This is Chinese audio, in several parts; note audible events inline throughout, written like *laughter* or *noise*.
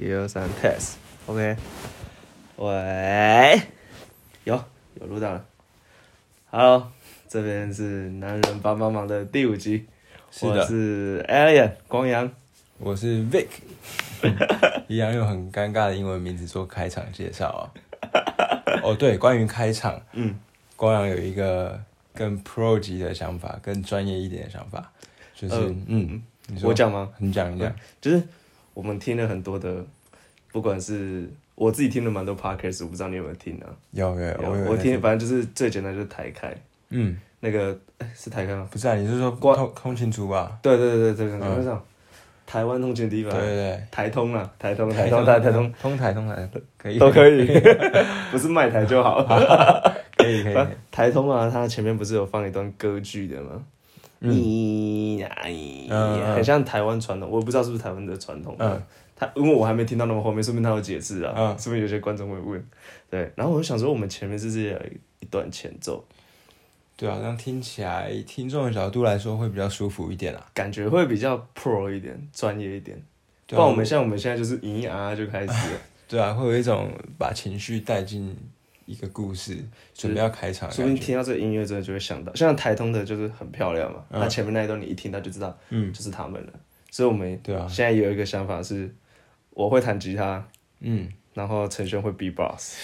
一二三，test，OK，、喂，有有录到了，Hello，这边是男人帮帮忙的第五集，是的。我是 Alien 光阳，我是 Vic，*laughs* 一样用很尴尬的英文名字做开场介绍啊。哦，对，关于开场，嗯，光阳有一个更 Pro 级的想法，更专业一点的想法，就是、呃嗯，你说。我讲吗？你讲，一讲，就是我们听了很多的，不管是我自己听了蛮多 podcast，我不知道你有没有听啊？有有有，我听，，反正就是最简单就是台开。嗯，那个，哎、是台开吗？不是啊，你是说关。通通勤族吧？对对对对对，嗯。那种台湾通勤第一对吧，对对，台通啊，台通台通台台通。通。台通台。可以。都可以，*laughs* 不是卖台就好。可以可以，可以台通啊，它前面不是有放一段歌剧的吗？嗯咦呀咦，嗯嗯很像台湾传统，我也不知道是不是台湾的传统。嗯，他因为我还没听到那么后面，说明他有解释啊，嗯说明有些观众会问。对，然后我就想说，我们前面是不是有一段前奏，对啊，这样听起来听众的角度来说会比较舒服一点啊。感觉会比较 pro 一点，专业一点。不然我们像我们现在就是咦呀啊就开始了，*laughs* 对啊，会有一种把情绪带进一个故事，准备要开场的说不感觉。定听到这个音乐之后就会想到，像台通的就是很漂亮嘛，嗯。那前面那一段你一听到就知道，嗯。就是他们了。所以我们对啊。现在有一个想法是，我会弹吉他，嗯，然后陈轩会 B boss，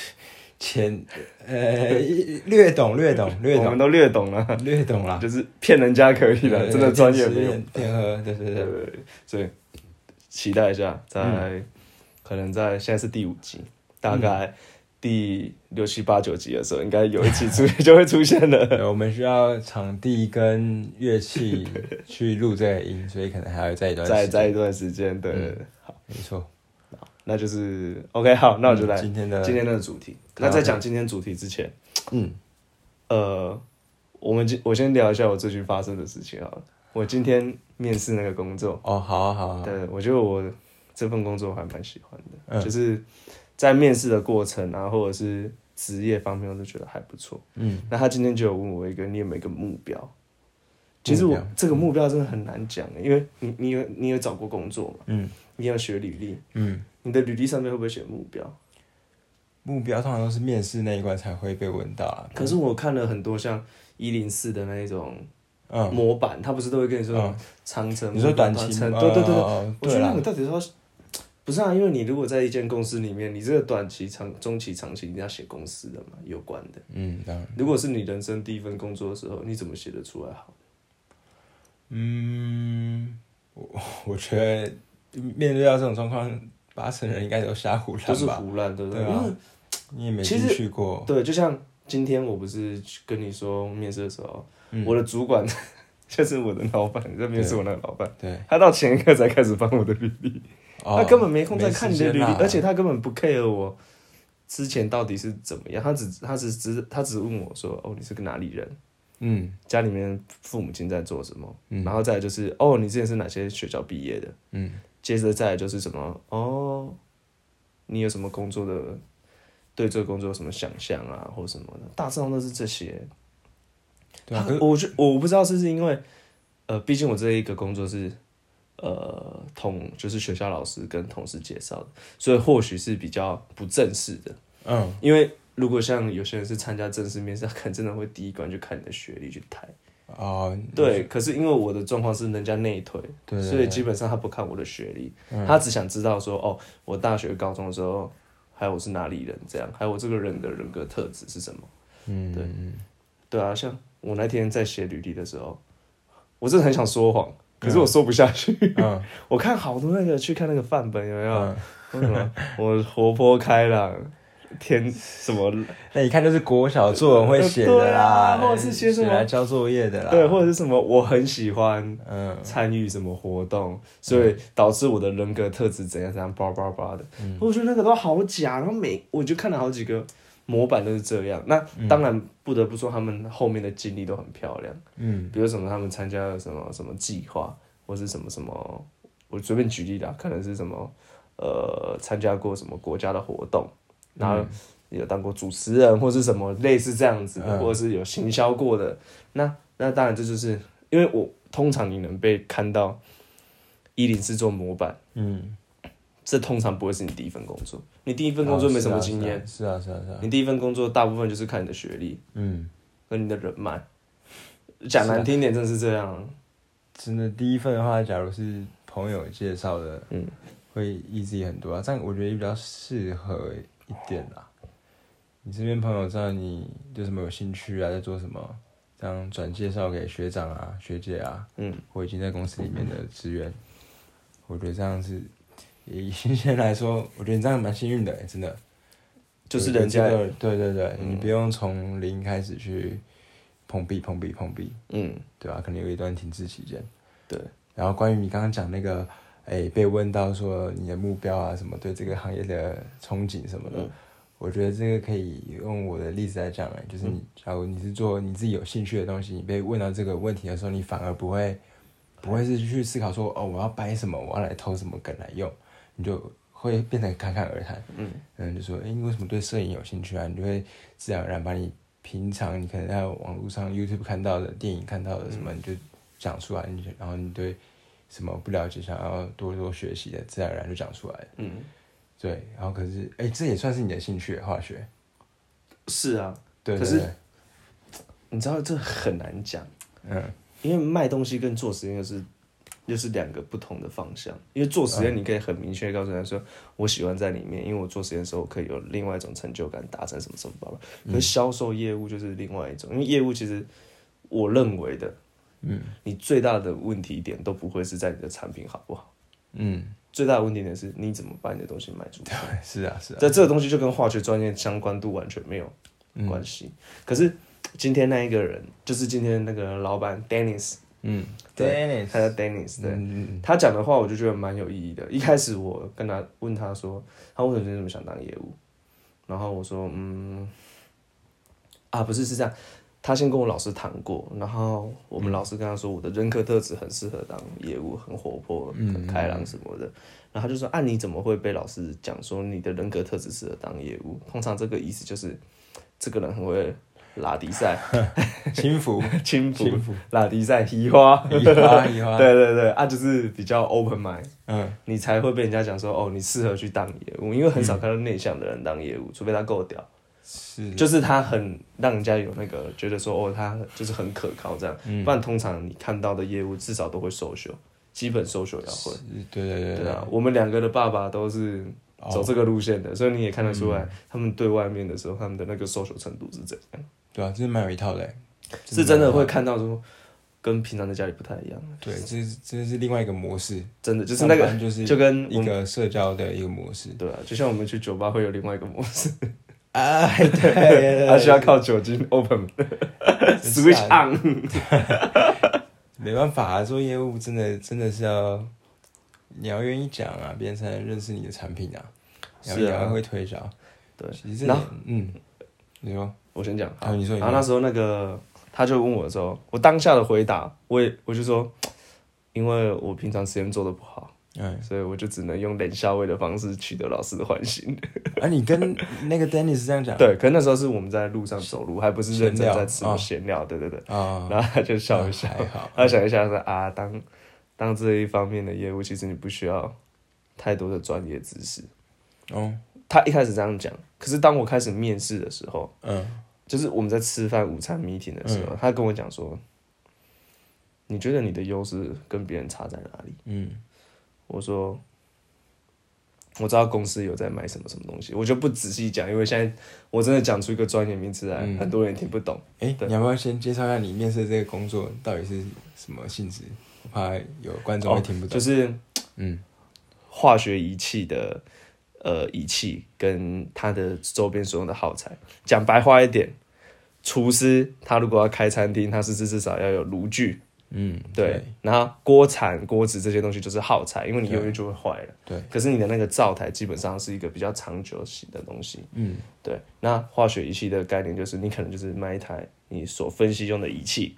前呃略懂略懂 *laughs* 略懂。我们都略懂了，略懂了，就是骗人家可以了，真的专业没有。偏偏喝，对对对，对对对，所以期待一下，在、可能在现在是第五集，大概第六七八九集的时候，应该有一集出 *laughs* 就会出现了。我们需要场地跟乐器 *laughs* 去录这个音，所以可能还要再一段时间。在在一段时间，对好，没错，那就是 OK，好，那我就来、嗯今天的今天的主题。好那在讲今天主题之前，嗯呃，我们今我先聊一下我最近发生的事情好了。我今天面试那个工作，哦，好啊好啊，对我觉得我这份工作我还蛮喜欢的，嗯就是在面试的过程啊，或者是职业方面，我都觉得还不错。嗯。那他今天就有问我一个，你有没有一个目标？其实我这个目标真的很难讲，因为你你有你有找过工作嘛，嗯。你有学履历，嗯，你的履历上面会不会写目标？目标通常都是面试那一关才会被问到啊。可是我看了很多像一零四的那一种嗯，模板，他不是都会跟你说嗯。长城，你说短期对对对对，哦我觉得那个，到底是要不是啊？因为你如果在一间公司里面，你这个短期、长、中期、长期，你要写公司的嘛，有关的。嗯，当然，如果是你人生第一份工作的时候，你怎么写得出来好？嗯，我我觉得面对到这种状况，八成人应该都瞎胡都是乱吧。胡乱，对不对啊因为你也没进去过，对，就像今天我不是跟你说面试的时候，嗯我的主管 *laughs* 就是我的老板，你在面试我那个老板，对，他到前一刻才开始翻我的履历，哦他根本没空再看你的履历，而且他根本不 care 我之前到底是怎么样，他只他只只他只问我说，哦，你是个哪里人？嗯家里面父母亲在做什么？嗯然后再就是，哦，你之前是哪些学校毕业的？嗯接着再就是什么？哦，你有什么工作的？对这个工作有什么想象啊，或什么的？大致上都是这些。对啊，我觉我不知道是不是因为，呃，毕竟我这一个工作是，呃，同就是学校老师跟同事介绍的，所以或许是比较不正式的。嗯因为如果像有些人是参加正式面试，他可能真的会第一关就看你的学历去抬。哦，对，可是因为我的状况是人家内推，对对所以基本上他不看我的学历，嗯他只想知道说，哦，我大学、高中的时候，还有我是哪里人，这样，还有我这个人的人格特质是什么？嗯对嗯对啊，像我那天在写履历的时候，我真的很想说谎，可是我说不下去。嗯。*laughs* 我看好多那个去看那个范本有没有？嗯，为什么？*laughs* 我活泼开朗，天什么？那一看就是国小作文会写的啦，*laughs* 或者是写什么？来交作业的啦，对，或者是什么？我很喜欢嗯。参与什么活动，所以导致我的人格特质怎样怎样，叭叭叭的。嗯。我觉得那个都好假，然后每我就看了好几个模板都是这样。那嗯当然不得不说，他们后面的经历都很漂亮，嗯比如什么他们参加了什么什么计划，或是什么什么，我随便举例啦，可能是什么呃参加过什么国家的活动，然后有当过主持人或是什么类似这样子的，嗯或者是有行销过的。那那当然这就是因为我通常你能被看到一零四做模板，嗯这通常不会是你第一份工作。你第一份工作没什么经验，是啊是啊是啊，你第一份工作大部分就是看你的学历。嗯，和你的人脉。讲难听点，真是这样。真的第一份的话，假如是朋友介绍的，嗯，会 easy 很多啊，这样我觉得比较适合一点啦。你身边朋友知道你对什么有兴趣啊，在做什么，这样转介绍给学长啊、学姐啊，嗯，或已经在公司里面的职员，我觉得这样是以新鲜来说，我觉得你这样蛮幸运的、欸，真的。就是人家对对对，你不用从零开始去碰壁、碰壁、碰壁，嗯，对吧、可能有一段停滞期间。对，然后关于你刚刚讲那个，哎，被问到说你的目标啊，什么对这个行业的憧憬什么的，嗯我觉得这个可以用我的例子来讲，哎，就是你，假如你是做你自己有兴趣的东西，你被问到这个问题的时候，你反而不会，不会是去思考说，哦，我要掰什么，我要来偷什么梗来用，你就会变得侃侃而谈，嗯嗯，就说，哎，你为什么对摄影有兴趣啊？你就会自然而然把你平常你可能在网络上 YouTube 看到的、电影看到的什么，你就讲出来，你就然后你对什么不了解，想要多多学习的，自然而然就讲出来了。嗯，对，然后可是，哎，这也算是你的兴趣，化学。是啊。对，可是你知道这很难讲，嗯因为卖东西跟做实验又是又是两个不同的方向。因为做实验你可以很明确地告诉他说，我喜欢在里面，因为我做实验的时候我可以有另外一种成就感，达成什么什么吧吧。可是销售业务就是另外一种，因为业务其实我认为的，嗯你最大的问题点都不会是在你的产品好不好，嗯，最大的问题点是你怎么把你的东西卖出去。*laughs* 对，是啊是啊，在这个东西就跟化学专业相关度完全没有关系。可是今天那一个人，就是今天那个老板 Dennis，嗯对，Dennis，他叫 Dennis，对。他讲的话我就觉得蛮有意义的。一开始我跟他问他说，他为什么这么想当业务？然后我说，嗯，啊，不是是这样。他先跟我老师谈过，然后我们老师跟他说，我的人格特质很适合当业务，很活泼、很开朗什么的。然后他就说，啊，你怎么会被老师讲说你的人格特质适合当业务？通常这个意思就是这个人很会拉迪赛、*laughs* 嗯，*laughs* 轻浮，轻浮、拉迪赛、移花。移花移花，*laughs* 对对对，啊，就是比较 open mind，嗯。你才会被人家讲说，哦，你适合去当业务，因为很少看到内向的人当业务，除非他够屌，是，就是他很让人家有那个觉得说，哦，他就是很可靠这样，不然通常你看到的业务至少都会 social，基本 social 要会，是对对对。对啊，我们两个的爸爸都是走这个路线的，所以你也看得出来，他们对外面的时候，他们的那个 social 程度是怎样，对啊，这是蛮有一套的欸，是真的会看到说，跟平常在家里不太一样，对，这是这是另外一个模式，真的就是那个就是就跟一个社交的一个模式。对啊，就像我们去酒吧会有另外一个模式，*laughs* 哎，对，他需要靠酒精 open *laughs* switch on。*laughs* 没办法啊，做业务真的真的是要，你要愿意讲啊，别人才能认识你的产品啊，然后是啊会推销。对。其实这然点，嗯，你说，我先讲，好你说然后那时候那个他就问我的时候，我当下的回答，我也我就说，因为我平常实验做的不好，嗯，所以我就只能用冷笑话的方式取得老师的欢心。*laughs* 啊，你跟那个 Dennis 这样讲，对，可能那时候是我们在路上走路，还不是认真在吃闲聊对对对。啊，然后他就笑一笑，还好，他想一下说啊，当当这一方面的业务，其实你不需要太多的专业知识。哦，他一开始这样讲，可是当我开始面试的时候，嗯就是我们在吃饭午餐 meeting 的时候，他跟我讲说，你觉得你的优势跟别人差在哪里？嗯我说，我知道公司有在卖什么什么东西，我就不仔细讲，因为现在我真的讲出一个专业名词来，嗯很多人听不懂。哎，对你要不要先介绍一下你面试这个工作到底是什么性质？我怕有观众会听不懂。哦就是嗯化学仪器的呃仪器跟它的周边所用的耗材。讲白话一点，厨师他如果要开餐厅，他是至至少要有炉具，嗯，对，然后锅铲、锅子这些东西就是耗材，因为你用一就会坏了。对，可是你的那个灶台基本上是一个比较长久型的东西。嗯对，那化学仪器的概念就是你可能就是卖一台你所分析用的仪器，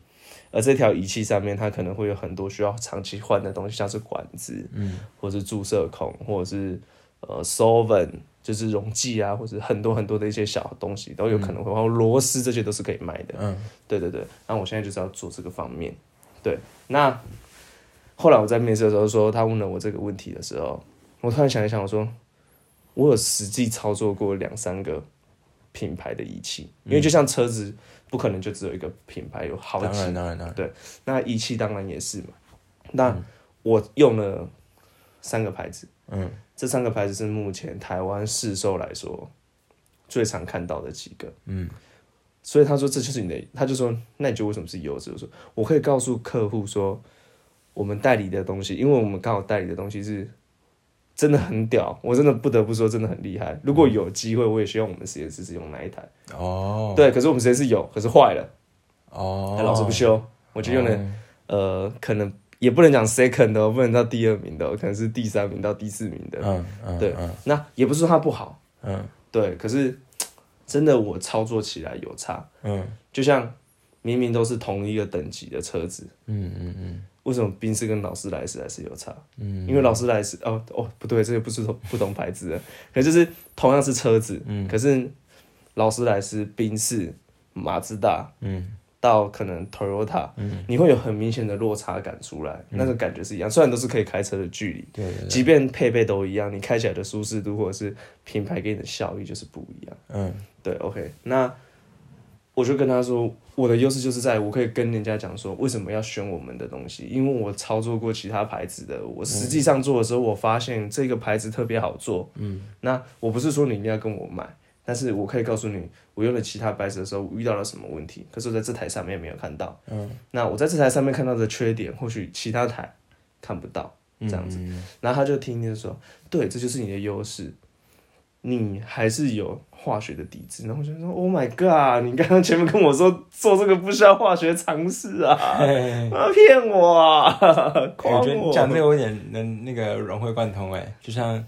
而这条仪器上面它可能会有很多需要长期换的东西，像是管子，嗯，或是注射孔，或者是呃 solvent，就是溶剂啊，或者很多很多的一些小东西都有可能会，然后螺丝这些都是可以卖的。嗯对对对，那我现在就是要做这个方面。对，那后来我在面试的时候说，他问了我这个问题的时候，我突然想一想，我说我有实际操作过两三个品牌的仪器，因为就像车子不可能就只有一个品牌，有好几当然当然当然，那仪器当然也是嘛。那我用了三个牌子，嗯，这三个牌子是目前台湾市售来说最常看到的几个，嗯，所以他说这就是你的，他就说那你觉得为什么是优质？我说我可以告诉客户说，我们代理的东西，因为我们刚好代理的东西是真的很屌，我真的不得不说真的很厉害。如果有机会，我也希望我们实验室是用那一台，哦。对，可是我们实验室有，可是坏了。哦，那老师不修，我就用了、呃，可能也不能讲 second 的哦，不能到第二名的哦，可能是第三名到第四名的。嗯嗯，对嗯那也不是说它不好，嗯。对，可是真的我操作起来有差，嗯。就像明明都是同一个等级的车子，嗯嗯嗯为什么宾士跟劳斯莱斯还是有差？嗯，因为劳斯莱斯哦哦不对，这个不是同不同牌子的，可就是同样是车子，嗯可是劳斯莱斯、宾士、马自达嗯到可能 Toyota，、嗯你会有很明显的落差感出来，那个感觉是一样。虽然都是可以开车的距离，对，即便配备都一样，你开起来的舒适度或者是品牌给你的效益就是不一样。嗯对，OK，那我就跟他说，我的优势就是在我可以跟人家讲说，为什么要选我们的东西，因为我操作过其他牌子的，我实际上做的时候，我发现这个牌子特别好做。嗯，那我不是说你一定要跟我买，但是我可以告诉你，我用了其他牌子的时候我遇到了什么问题，可是我在这台上面没有看到。嗯，那我在这台上面看到的缺点，或许其他台看不到。这样子嗯然后他就听听说，对，这就是你的优势，你还是有化学的底子。然后我就说，Oh my god！你刚刚前面跟我说做这个不需要化学常识啊，骗我啊，*laughs* 我诓觉得我。讲这个有点能那个融会贯通哎，就像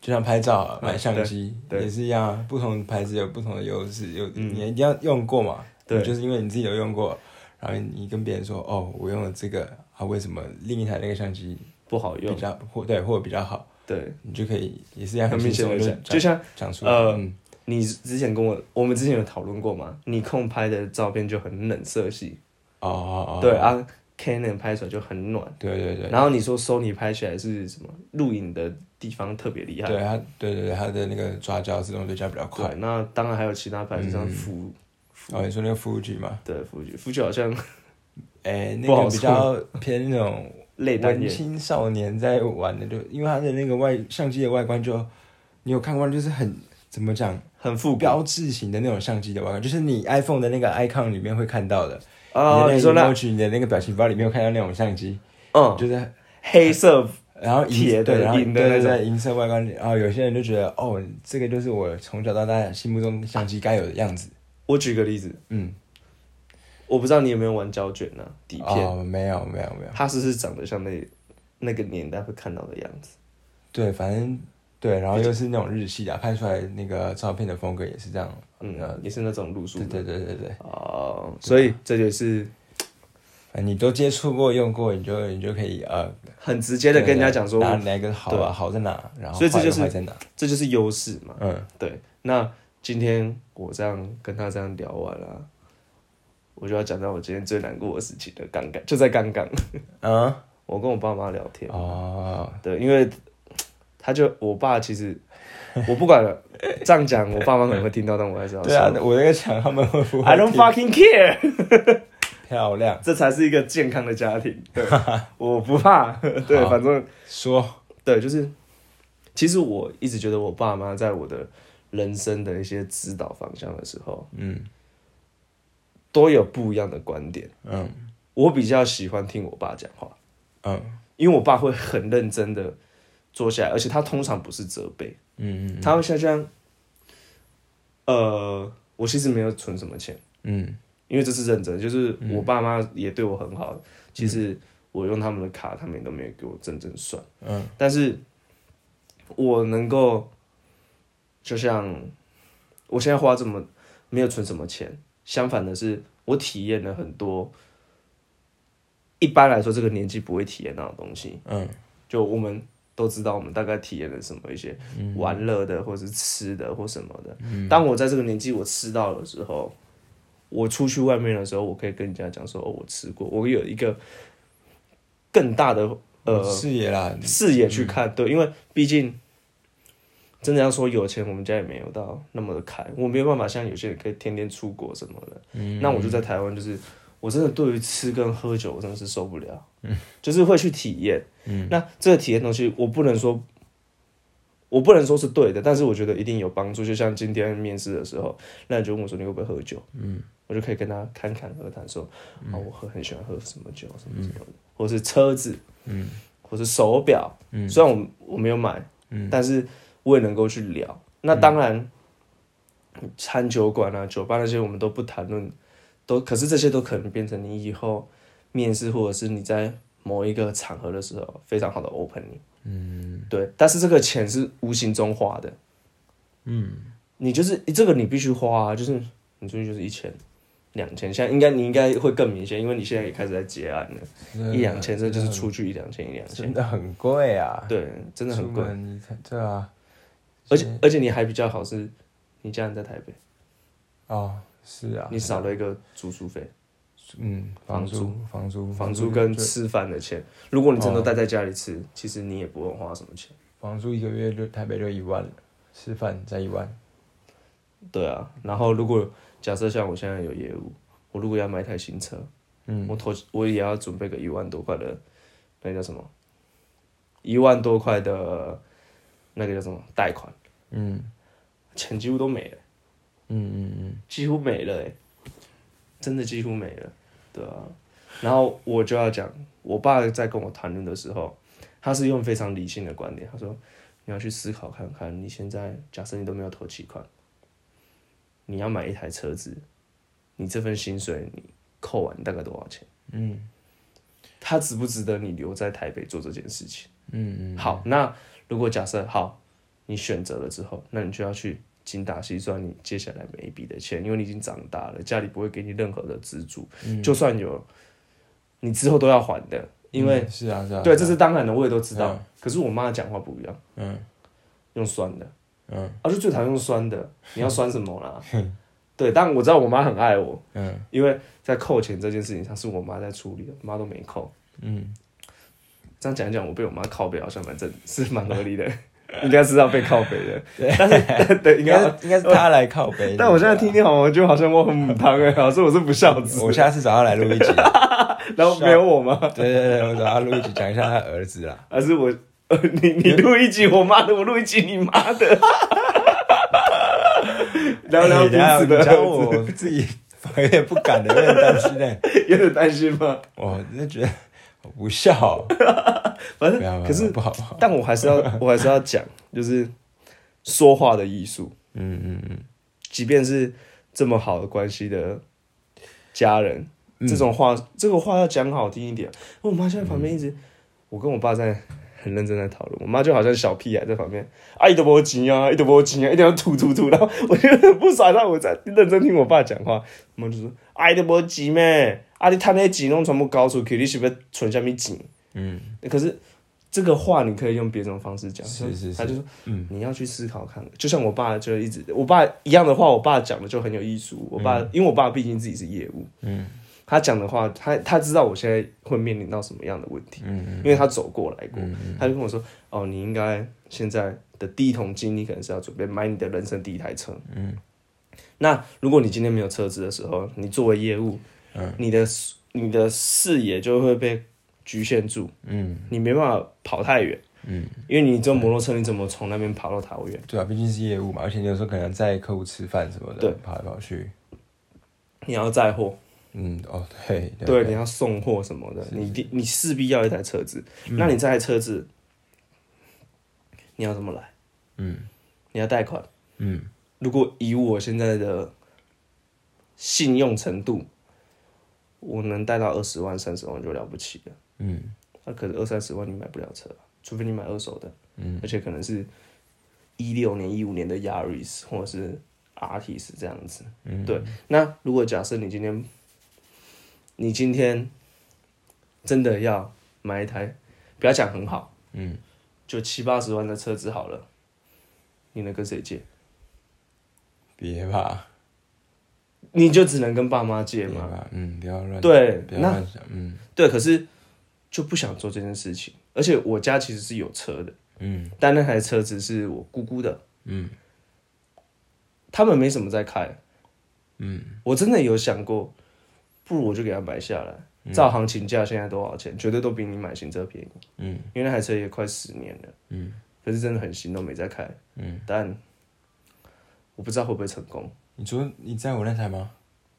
就像拍照买相机也是一样啊，不同牌子有不同的优势，有嗯你一定要用过嘛，对就是因为你自己有用过，然后你跟别人说哦，我用了这个啊，为什么另一台那个相机不好用，比较或对或者比较好，对，你就可以也是一样很明显的讲，就像讲出，呃嗯。你之前跟我，我们之前有讨论过嘛，你控拍的照片就很冷色系，哦哦哦，对啊，Canon 拍出来就很暖。对对对，然后你说 Sony 拍起来是什么？录影的地方特别厉害。对它对对对它的那个抓焦自动对焦比较快。对，，那当然还有其他牌子，像嗯。福哦你说那个 Fuji 嘛，对福具，福具好像 *laughs* 哎那个比较偏那种。文类单眼，青少年在玩的，就因为它的那个外相机的外观就，你有看过，就是很怎么讲，很复古标志型的那种相机的外观，就是你 iPhone 的那个 icon 里面会看到的。哦。你你说那你的那个表情包里面有看到那种相机，嗯，就是黑色然后银铁的对，然后对对对银色外观，然后有些人就觉得哦，这个就是我从小到大心目中相机该有的样子。我举个例子，嗯，我不知道你有没有玩胶卷呢、底片，哦，没有没有没有，它是是长得像那那个年代会看到的样子？对，反正对，然后又是那种日系的，拍出来那个照片的风格也是这样。嗯呃，也是那种路数对。对对对对。哦，所以这就是你都接触过、用过，你就你就可以呃，很直接的跟人家讲说，哪哪个好对啊，好在哪，然后所以这就是。这就是优势嘛。嗯，对，那今天我这样跟他这样聊完了，我就要讲到我今天最难过的事情的。刚刚就在刚刚，*laughs* 嗯，我跟我爸妈聊天，哦，对，因为他就我爸其实我不管了，这样讲我爸妈可能会听到，但我还是要对啊，我那个墙他们会不会 I don't fucking care，*laughs* 漂亮？这才是一个健康的家庭。对，我不怕，*laughs* 对，反正说，对，就是其实我一直觉得我爸妈在我的人生的一些指导方向的时候，嗯都有不一样的观点。嗯。我比较喜欢听我爸讲话，嗯。因为我爸会很认真的坐下来，而且他通常不是责备，嗯嗯他会像这样，呃，我其实没有存什么钱，嗯。因为这是认真，就是我爸妈也对我很好，其实我用他们的卡，他们也都没有给我真正算，嗯。但是我能够，就像我现在花这么没有存什么钱，相反的是我体验了很多。一般来说，这个年纪不会体验到的东西，嗯。就我们都知道，我们大概体验了什么一些玩乐的，或者是吃的或什么的。当我在这个年纪我吃到的时候，我出去外面的时候，我可以跟人家讲说，哦，我吃过，我有一个更大的呃视野啦，视野去看，对，因为毕竟真的要说有钱，我们家也没有到那么的开，我没有办法像有些人可以天天出国什么的。嗯。那我就在台湾，就是我真的对于吃跟喝酒，我真的是受不了，就是会去体验。嗯。那这个体验东西，我不能说。我不能说是对的，但是我觉得一定有帮助。就像今天面试的时候，那你就问我说你会不会喝酒，嗯，我就可以跟他侃侃而谈说，哦，我喝很喜欢喝什么酒，什么什么的，或是车子，嗯，或是手表，嗯。虽然我我没有买，嗯。但是我也能够去聊。那当然，餐酒馆啊、酒吧那些我们都不谈论，都可是这些都可能变成你以后面试或者是你在某一个场合的时候非常好的 opening。嗯。对，但是这个钱是无形中花的，嗯，你就是这个你必须花、啊，就是你出去就是一千、两千，现在应该你应该会更明显，因为你现在也开始在结案了，一两千这就是出去一两千一两千，真的很贵啊，对，真的很贵。对啊，而且而且你还比较好是，你家人在台北，哦是啊，你少了一个住宿费、嗯房房租。房租房租跟吃饭的钱，如果你真的待在家里吃，其实你也不用花什么钱，房租一个月就台北就一万了，吃饭再一万，对啊，然后如果假设像我现在有业务，我如果要买一台新车，嗯。我投我也要准备个一万多块的，那叫什么？一万多块的，那个叫什么？贷款？嗯。钱几乎都没了，嗯嗯嗯。几乎没了哎，真的几乎没了，对啊。然后我就要讲，我爸在跟我谈论的时候，他是用非常理性的观点，他说你要去思考看看，你现在假设你都没有投期款，你要买一台车子，你这份薪水你扣完大概多少钱？嗯。他值不值得你留在台北做这件事情？嗯嗯，好，那如果假设好，你选择了之后，那你就要去精打细算你接下来每一笔的钱，因为你已经长大了，家里不会给你任何的资助，就算有，你之后都要还的，因为、嗯是啊是啊，对，这是当然的，我也都知道。嗯可是我妈讲话不一样，嗯用酸的，嗯啊，就最讨厌用酸的，你要酸什么啦？*laughs* 对，但我知道我妈很爱我，嗯因为在扣钱这件事情上是我妈在处理的，我妈都没扣。嗯，这样讲一讲，我被我妈靠背好像蛮正，是蛮合理的，*laughs* *laughs* 应该是要被靠背的。但是 *laughs* 对，应应该应该是他来靠背，*laughs* 但我现在听听好，像就好像我很母汤哎，老师我是不孝子，我下次找他来录一集，然后没有我吗？对对对，我找他录一集讲一下他儿子啦。还是我，呃，你你录一集我妈的，我录一集你妈的，聊聊彼此的你讲儿子，我自己有点不敢的，有点担心呢。有点担心吗？我真的觉得好不笑，*laughs* 反正可是，不好不好。但我还是要，*laughs* 我还是要讲，就是说话的艺术。嗯嗯嗯，即便是这么好的关系的家人，嗯。这种话，这个话要讲好听一点。我妈现在旁边一直，我跟我爸在很认真在讨论，我妈就好像小屁孩在旁边，啊，一都没钱啊，一都不急啊，一定要吐吐吐，然后我就很不爽，让我在认真听我爸讲话，我妈就说，啊，一都没钱咩，啊，你赚那钱拢全部交出去，你是要存下面钱？嗯，可是这个话你可以用别种方式讲，是是是。他就说，嗯。你要去思考看，就像我爸就一直，我爸一样的话，我爸讲的就很有艺术。我爸、因为我爸毕竟自己是业务，嗯，他讲的话，他他知道我现在会面临到什么样的问题，嗯因为他走过来过，他就跟我说，哦，你应该现在的第一桶金，你可能是要准备买你的人生第一台车，嗯，那如果你今天没有车子的时候，你作为业务，嗯，你的你的视野就会被局限住，嗯你没办法跑太远。嗯，因为你坐摩托车，你怎么从那边跑到桃园？对啊，毕竟是业务嘛，而且你有时候可能载客户吃饭什么的，对，跑来跑去。你要载货，嗯，哦，对对，你要送货什么的，你你势必要一台车子。那你这台车子，你要怎么来？嗯你要贷款。嗯如果以我现在的信用程度，我能贷到二十万、三十万就了不起了。嗯那、可是二三十万你买不了车啊，除非你买二手的，嗯，而且可能是一六年、一五年的 Yaris 或者是 Artis 这样子。嗯对。那如果假设你今天，你今天真的要买一台，不要讲很好，嗯，就七八十万的车子好了，你能跟谁借？别吧，你就只能跟爸妈借嘛。嗯，不要乱，对不要那乱想，嗯对，可是就不想做这件事情。而且我家其实是有车的，嗯但那台车子是我姑姑的，嗯他们没什么在开。嗯，我真的有想过，不如我就给他买下来。照行情价现在多少钱？绝对都比你买新车便宜。嗯，因为那台车也快十年了。嗯，可是真的很新，都没在开。嗯，但我不知道会不会成功。你说你在我那台吗？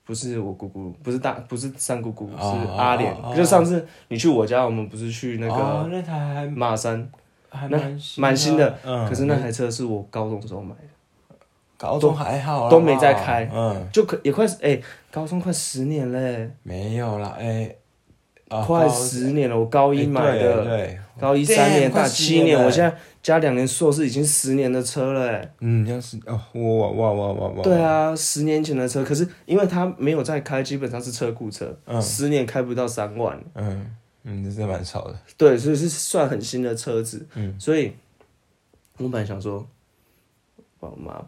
不是我姑姑，不是大，不是三姑姑，是哦阿莲。哦哦就上次你去我家，我们不是去那哦个那台还马山，还那蛮新蛮新的嗯，可是那台车是我高中时候买的，高中还好啦都没在开。嗯，就可也快哎、高中快十年嘞、没有啦，哎，啊快高十年了。我高一哎买的，高一三年，Damn，快大十七年，年了。我现在加两年硕士，已经十年的车了、欸。嗯，要是哦，哇哇哇哇哇，对，啊，十年前的车，可是因为他没有在开，基本上是车库车，嗯。十年开不到三万，嗯嗯，这真蛮少的，对，所以是算很新的车子，嗯，所以我本来想说把我妈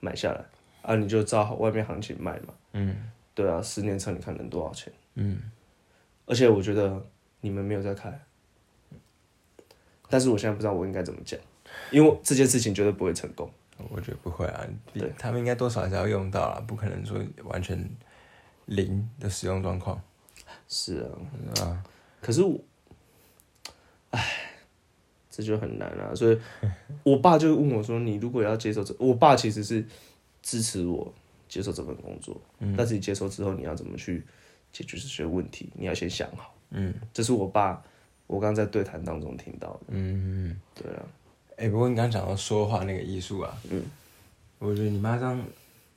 买下来啊，你就照外面行情卖嘛，嗯。对啊，十年车你看能多少钱？嗯。而且我觉得你们没有在开，但是我现在不知道我应该怎么讲，因为这件事情绝对不会成功。我觉得不会啊，对他们应该多少还是要用到啊，不可能说完全零的使用状况，是啊，啊？可是我，唉，这就很难啊。所以，我爸就问我说：“你如果要接受这，我爸其实是支持我接受这份工作，但是你接受之后，你要怎么去解决这些问题？你要先想好。”嗯这是我爸，我刚刚在对谈当中听到的。嗯。嗯。对啊，哎、不过你刚刚讲到说话那个艺术啊，嗯，我觉得你妈这样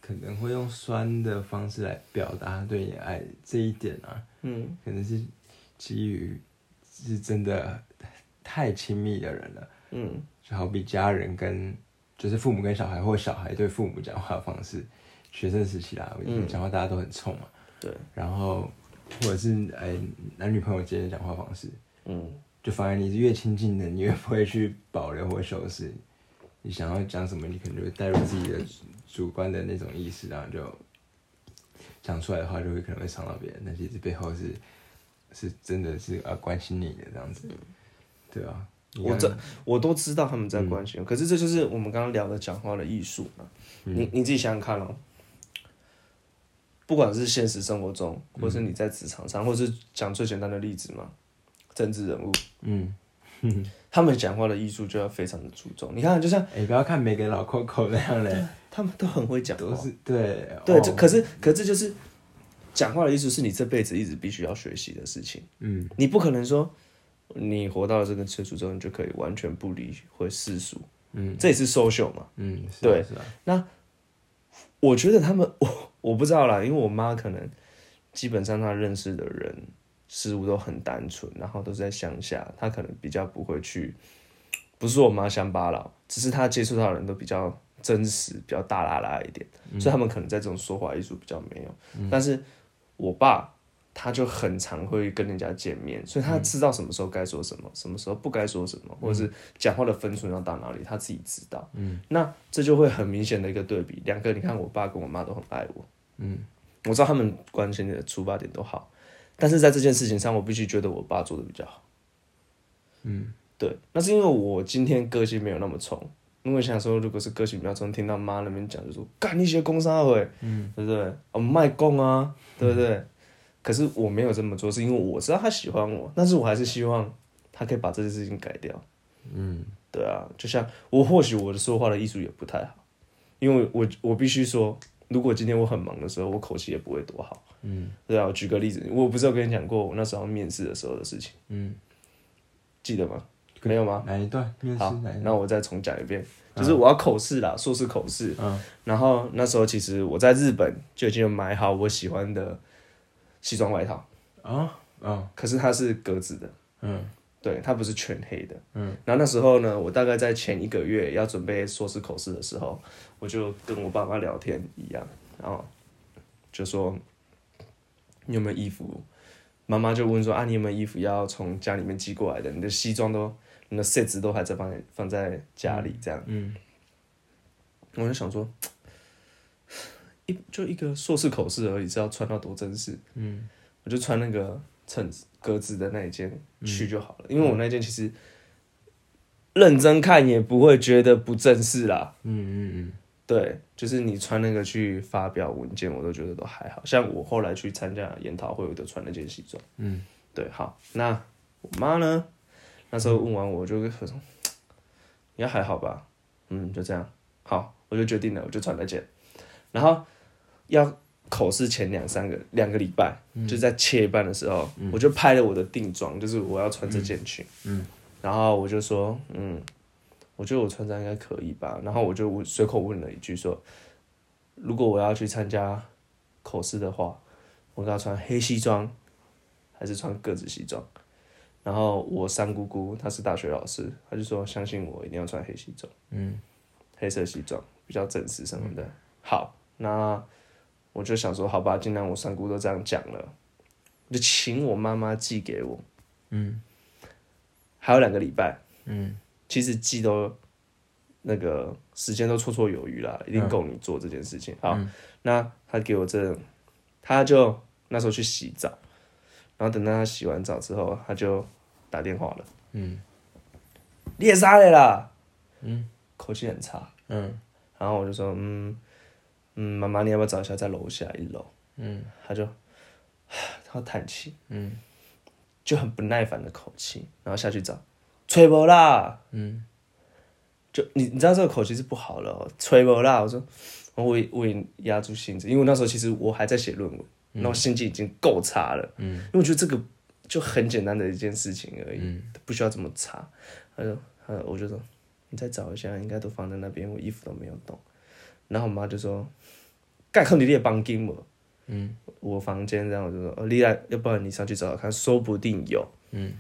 可能会用酸的方式来表达对你的爱，这一点啊，嗯。可能是基于是真的太亲密的人了，嗯。就好比家人跟就是父母跟小孩或小孩对父母讲话的方式，学生时期啦，嗯。讲话大家都很冲嘛，对，然后或者是哎、男女朋友之间的讲话方式，嗯就反而你是越亲近的，你越不会去保留或修饰。你想要讲什么，你可能就会带入自己的主观的那种意识，然后就讲出来的话，就会可能会伤到别人。但其实背后是是真的是啊关心你的这样子，对啊。我这我都知道他们在关心我，可是这就是我们刚刚聊的讲话的艺术嘛。你你自己想想看哦，不管是现实生活中，或是你在职场上，或是讲最简单的例子嘛，政治人物，嗯，*laughs* 他们讲话的艺术就要非常的注重。你看，就像哎、不要看每个老 Coco 那样嘞，他们都很会讲话，都是对对，哦。这可是可这就是讲话的艺术，是你这辈子一直必须要学习的事情。嗯。你不可能说你活到了这个岁数之后，你就可以完全不理会世俗，嗯。这也是 social 嘛。嗯，是啊对。是啊，我觉得他们，我我不知道啦，因为我妈可能基本上她认识的人事物都很单纯，然后都是在乡下，他可能比较不会去，不是我妈乡巴佬，只是他接触到的人都比较真实，比较大拉拉一点，所以他们可能在这种说话艺术比较没有。但是我爸他就很常会跟人家见面，所以他知道什么时候该说什么，什么时候不该说什么，或者是讲话的分寸要到哪里，他自己知道。嗯，那这就会很明显的一个对比，两个你看，我爸跟我妈都很爱我，嗯，我知道他们关心的出发点都好，但是在这件事情上，我必须觉得我爸做的比较好。嗯，对，那是因为我今天个性没有那么冲。因为想说，如果是个性比较冲，听到妈那边讲，就说干你些工商会，嗯，对不对？我们卖供啊，对不对？可是我没有这么做，是因为我知道他喜欢我，但是我还是希望他可以把这件事情改掉。嗯对啊，就像我或许我的说话的艺术也不太好，因为我我必须说，如果今天我很忙的时候，我口气也不会多好。嗯对啊，我举个例子，我不是有跟你讲过我那时候面试的时候的事情，嗯，记得吗？没有吗？哪一段面试好？那我再重讲一遍，就是我要口试啦，硕士口试。嗯然后那时候其实我在日本就已经有买好我喜欢的西装外套，啊啊可是它是格子的，嗯对，它不是全黑的。嗯，然后那时候呢，我大概在前一个月要准备硕士口试的时候，我就跟我爸妈聊天一样，然后就说你有没有衣服？妈妈就问说啊，你有没有衣服要从家里面寄过来的？你的西装都，你的 set 都还在放在放在家里这样。嗯我就想说，一就一个硕士口试而已，是要穿到多正式？嗯我就穿那个衬格子的那一件去就好了，因为我那件其实认真看也不会觉得不正式啦。嗯嗯嗯对，就是你穿那个去发表文件，我都觉得都还好像我后来去参加研讨会，我都穿那件西装。嗯，对，好，那我妈呢？那时候问完我就说，应该还好吧？嗯，就这样。好，我就决定了，我就穿那件。然后要口试前两三个两个礼拜，就在切一半的时候，我就拍了我的定妆，就是我要穿这件裙。嗯，然后我就说，嗯，我觉得我穿这样应该可以吧。然后我就随口问了一句说，如果我要去参加口试的话，我要穿黑西装还是穿格子西装？然后我三姑姑她是大学老师，她就说相信我一定要穿黑西装，嗯黑色西装比较正式什么的。好，那我就想说，好吧，既然我三姑都这样讲了，我就请我妈妈寄给我。嗯还有两个礼拜，嗯其实寄都那个时间都绰绰有余啦，一定够你做这件事情。好，那他给我这，他就那时候去洗澡，然后等到他洗完澡之后，他就打电话了，嗯。猎杀的啦，嗯。口气很差，嗯。然后我就说，嗯嗯，妈妈你要不要找一下在楼下一楼？嗯。他就 *sighs* 他要叹气，嗯。就很不耐烦的口气，然后下去找，吹不啦，嗯。就你你知道这个口气是不好了、哦，吹不啦，我说我也我也压住性子，因为那时候其实我还在写论文，那我心情已经够差了，嗯。因为我觉得这个就很简单的一件事情而已，嗯。不需要这么差。他说他我就说你再找一下，应该都放在那边，我衣服都没有动。然后我妈就说盖克你列帮金我，嗯。我房间这样我就说哦丽来，要不然你上去找找看，说不定有。嗯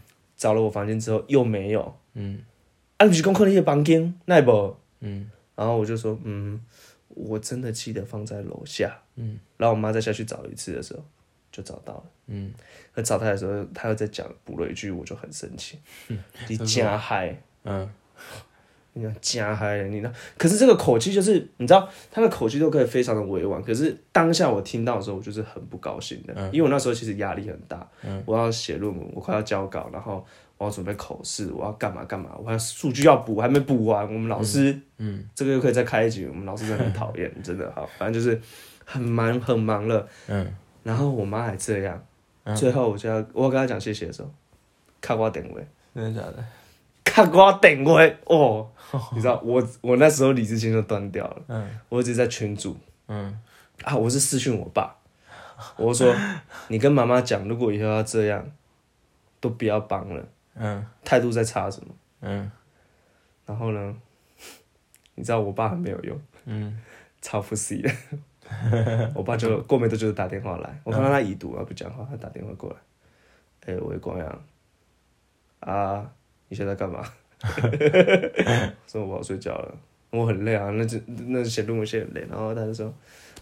找了我房间之后又没有，嗯啊，你不是讲可能那些房间，那不？嗯然后我就说，嗯，我真的记得放在楼下。嗯，然后我妈再下去找一次的时候，就找到了。嗯可找她的时候，她又在讲补了一句，我就很生气。*laughs* 你加害，嗯你讲加嗨了，你呢？可是这个口气就是，你知道，他的口气都可以非常的委婉。可是当下我听到的时候，我就是很不高兴的，因为我那时候其实压力很大。我要写论文，我快要交稿，然后我要准备口试，我要干嘛干嘛，我还有数据要补，还没补完。我们老师，嗯，这个又可以再开一集。我们老师真的很讨厌，*laughs* 真的好，反正就是很忙很忙了。嗯然后我妈还这样，最后我就要我要跟她讲谢谢的时候，看我点位，真的假的？看我点位哦，*laughs* 你知道我我那时候理智线就断掉了，嗯。我一直在群主嗯。啊，我是私讯我爸，我说 *laughs* 你跟妈妈讲，如果以后要这样，都不要帮了，嗯。态度在差什么？嗯。然后呢，*laughs* 你知道我爸很没有用，嗯。超不 C 的，我爸就过没多久就打电话来，我看到他已读，他不讲话，他打电话过来，哎、喂，光阳，啊，你现在干嘛？*laughs* 说我要睡觉了，我很累啊，那就那写论文写很累，然后他就说，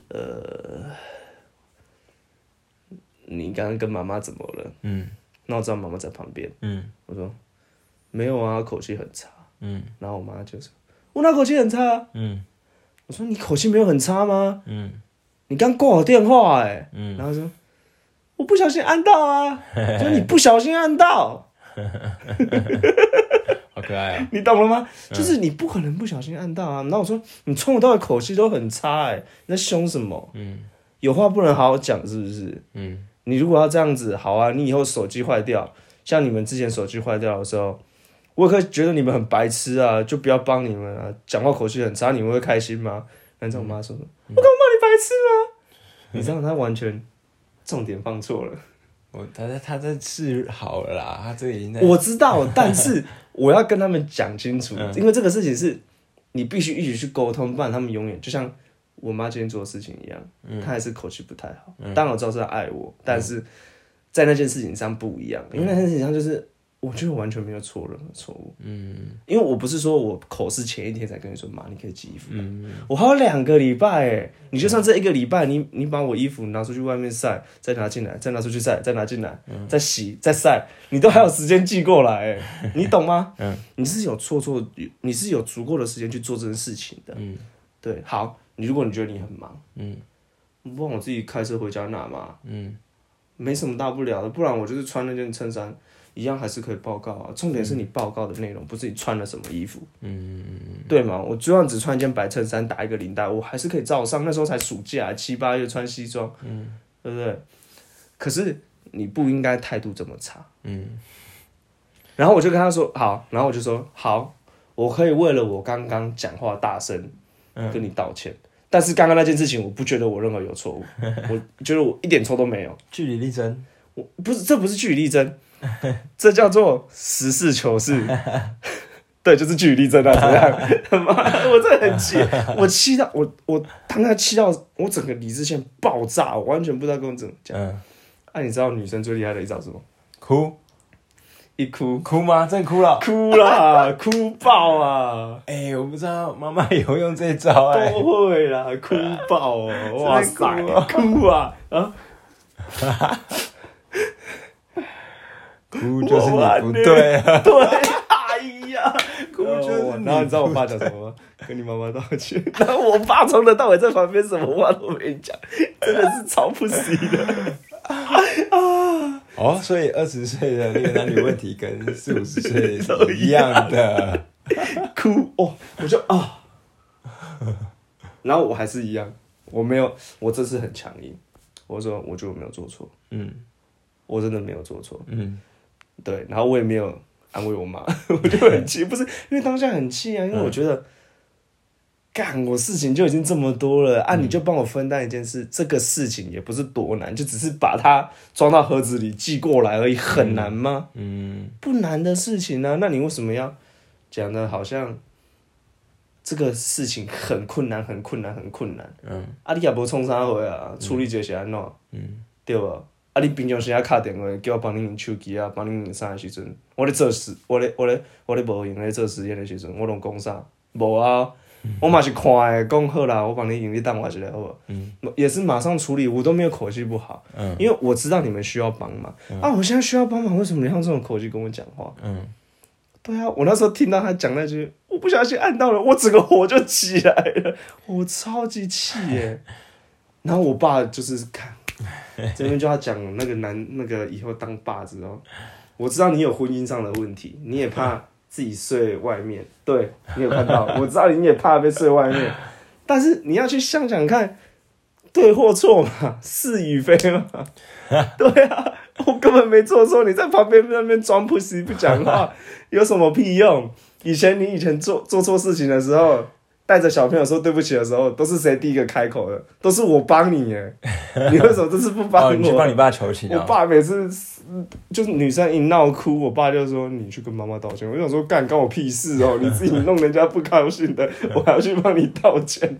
呃，你刚刚跟妈妈怎么了？嗯。那我知道妈妈在旁边，嗯。我说没有啊，口气很差，嗯。然后我妈就说，我那口气很差？嗯。我说你口气没有很差吗？嗯。你刚挂我电话哎、嗯。然后说我不小心按到啊，*laughs* 我说你不小心按到，*laughs* 好可爱啊！你懂了吗？就是你不可能不小心按到啊。然后我说你从头到尾口气都很差哎、你在凶什么？嗯有话不能好好讲是不是？嗯你如果要这样子，好啊，你以后手机坏掉，像你们之前手机坏掉的时候，我也可以觉得你们很白痴啊，就不要帮你们啊，讲话口气很差，你们会开心吗？然后我妈说，我干嘛帮你白痴吗？你知道他完全重点放错了。我他在他在治好了啦，他这个已经在我知道，但是 *laughs* 我要跟他们讲清楚，因为这个事情是你必须一起去沟通，不然他们永远就像我妈今天做的事情一样，她还是口气不太好。当然我知道是她爱我，但是在那件事情上不一样，因为那件事情上就是我觉得我完全没有错任何错误，嗯。因为我不是说我口试前一天才跟你说妈，你可以寄衣服，嗯。我还有两个礼拜哎，你就算这一个礼拜，你你把我衣服拿出去外面晒，再拿进来，再拿出去晒，再拿进来，嗯。再洗，再晒，你都还有时间寄过来哎，*laughs* 你懂吗？嗯，你是有错错，你是有足够的时间去做这件事情的。嗯。对，好，你如果你觉得你很忙，嗯。不然我自己开车回家拿嘛，嗯。没什么大不了的，不然我就是穿那件衬衫，一样还是可以报告啊。重点是你报告的内容，不是你穿了什么衣服，嗯，对吗？我就算只穿一件白衬衫，打一个领带，我还是可以照上。那时候才暑假，七八月穿西装，嗯，对不对？可是你不应该态度这么差，嗯。然后我就跟他说好，然后我就说好，我可以为了我刚刚讲话大声，跟你道歉。但是刚刚那件事情，我不觉得我任何有错误，我觉得我一点错都没有。*laughs* 据理力争，我不是，这不是据理力争，*laughs* 这叫做实事求是。*laughs* 对，就是据理力争啊，怎么样？*laughs* 妈，我真的很气，我气到我我当他气到我整个理智线爆炸，我完全不知道跟我怎么讲。啊，你知道女生最厉害的一招是什么？哭。一哭哭吗？真哭了，哭了，哭爆啊！哎，我不知道妈妈有用这招哎，都会啦，哭爆哦，哇塞，哭啊啊！哭就是你不对啊！对，哎呀，哭就是你。然后你知道我爸讲什么吗？跟你妈妈道歉。然后我爸从头到尾在旁边什么话都没讲，真的是吵不死的。啊 *laughs* 哦，所以二十岁的那个男女问题跟四五十岁是一样的，哭哦，我就啊，然后我还是一样，我没有，我这次很强硬，我说我觉得我没有做错，嗯，我真的没有做错，嗯，对，然后我也没有安慰我妈，*laughs* 我就很气，不是因为当下很气啊，因为我觉得。干我事情就已经这么多了啊！你就帮我分担一件事，这个事情也不是多难，就只是把它装到盒子里寄过来而已，很难吗？嗯，不难的事情啊，那你为什么要讲的好像这个事情很困难、很困难、很困难？嗯，啊，你也无创啥货啊，处理这些安怎？嗯，对吧？啊，你平常时啊敲电话叫我帮你用手机啊，帮你用啥的时阵，我咧做事，我咧我咧我咧无闲咧做实验的时阵，我拢讲啥？无啊。我嘛是看诶，讲好啦，我帮你用，你等我一下好无？嗯，也是马上处理，我都没有口气不好。嗯，因为我知道你们需要帮忙。啊，我现在需要帮忙，为什么你用这种口气跟我讲话？嗯，对啊，我那时候听到他讲那句，我不小心按到了，我整个火就起来了，我超级气耶。*laughs* 然后我爸就是看 *laughs* 这边就要讲那个男那个以后当爸子哦，我知道你有婚姻上的问题，你也怕。自己睡外面，对你有看到？*laughs* 我知道你也怕被睡外面，但是你要去想想看，对或错嘛，是与非嘛？*laughs* 对啊，我根本没做错，你在旁边那边装不死不讲话，有什么屁用？以前你以前做做错事情的时候。带着小朋友说对不起的时候，都是谁第一个开口的？都是我帮你耶！*laughs* 你为什么这次不帮我？你去帮你爸求情。我爸每次就是女生一闹哭，我爸就说你去跟妈妈道歉。我想说干干我屁事哦！你自己弄人家不高兴的，*laughs* 我还要去帮你道歉。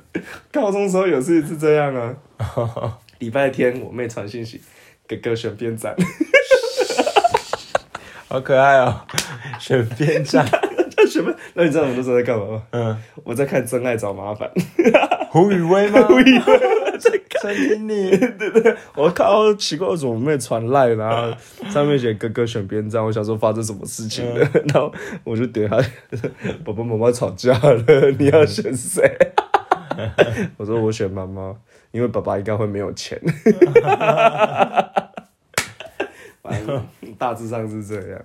高中时候有次是这样啊，*laughs* 礼拜天我妹传信息，哥哥选边站，好可爱哦，选边站。什么？那你知道我那时候在干嘛吗？嗯，我在看《真爱找麻烦》。胡宇威吗？*laughs* 胡宇威在在听你。对对，我靠，奇怪，为什么没传赖？然后上面写哥哥选边站，我想说发生什么事情了。*laughs* 然后我就点他，*laughs* 爸爸妈妈吵架了，你要选谁？我说我选妈妈，因为爸爸应该会没有钱。反正大致上是这样。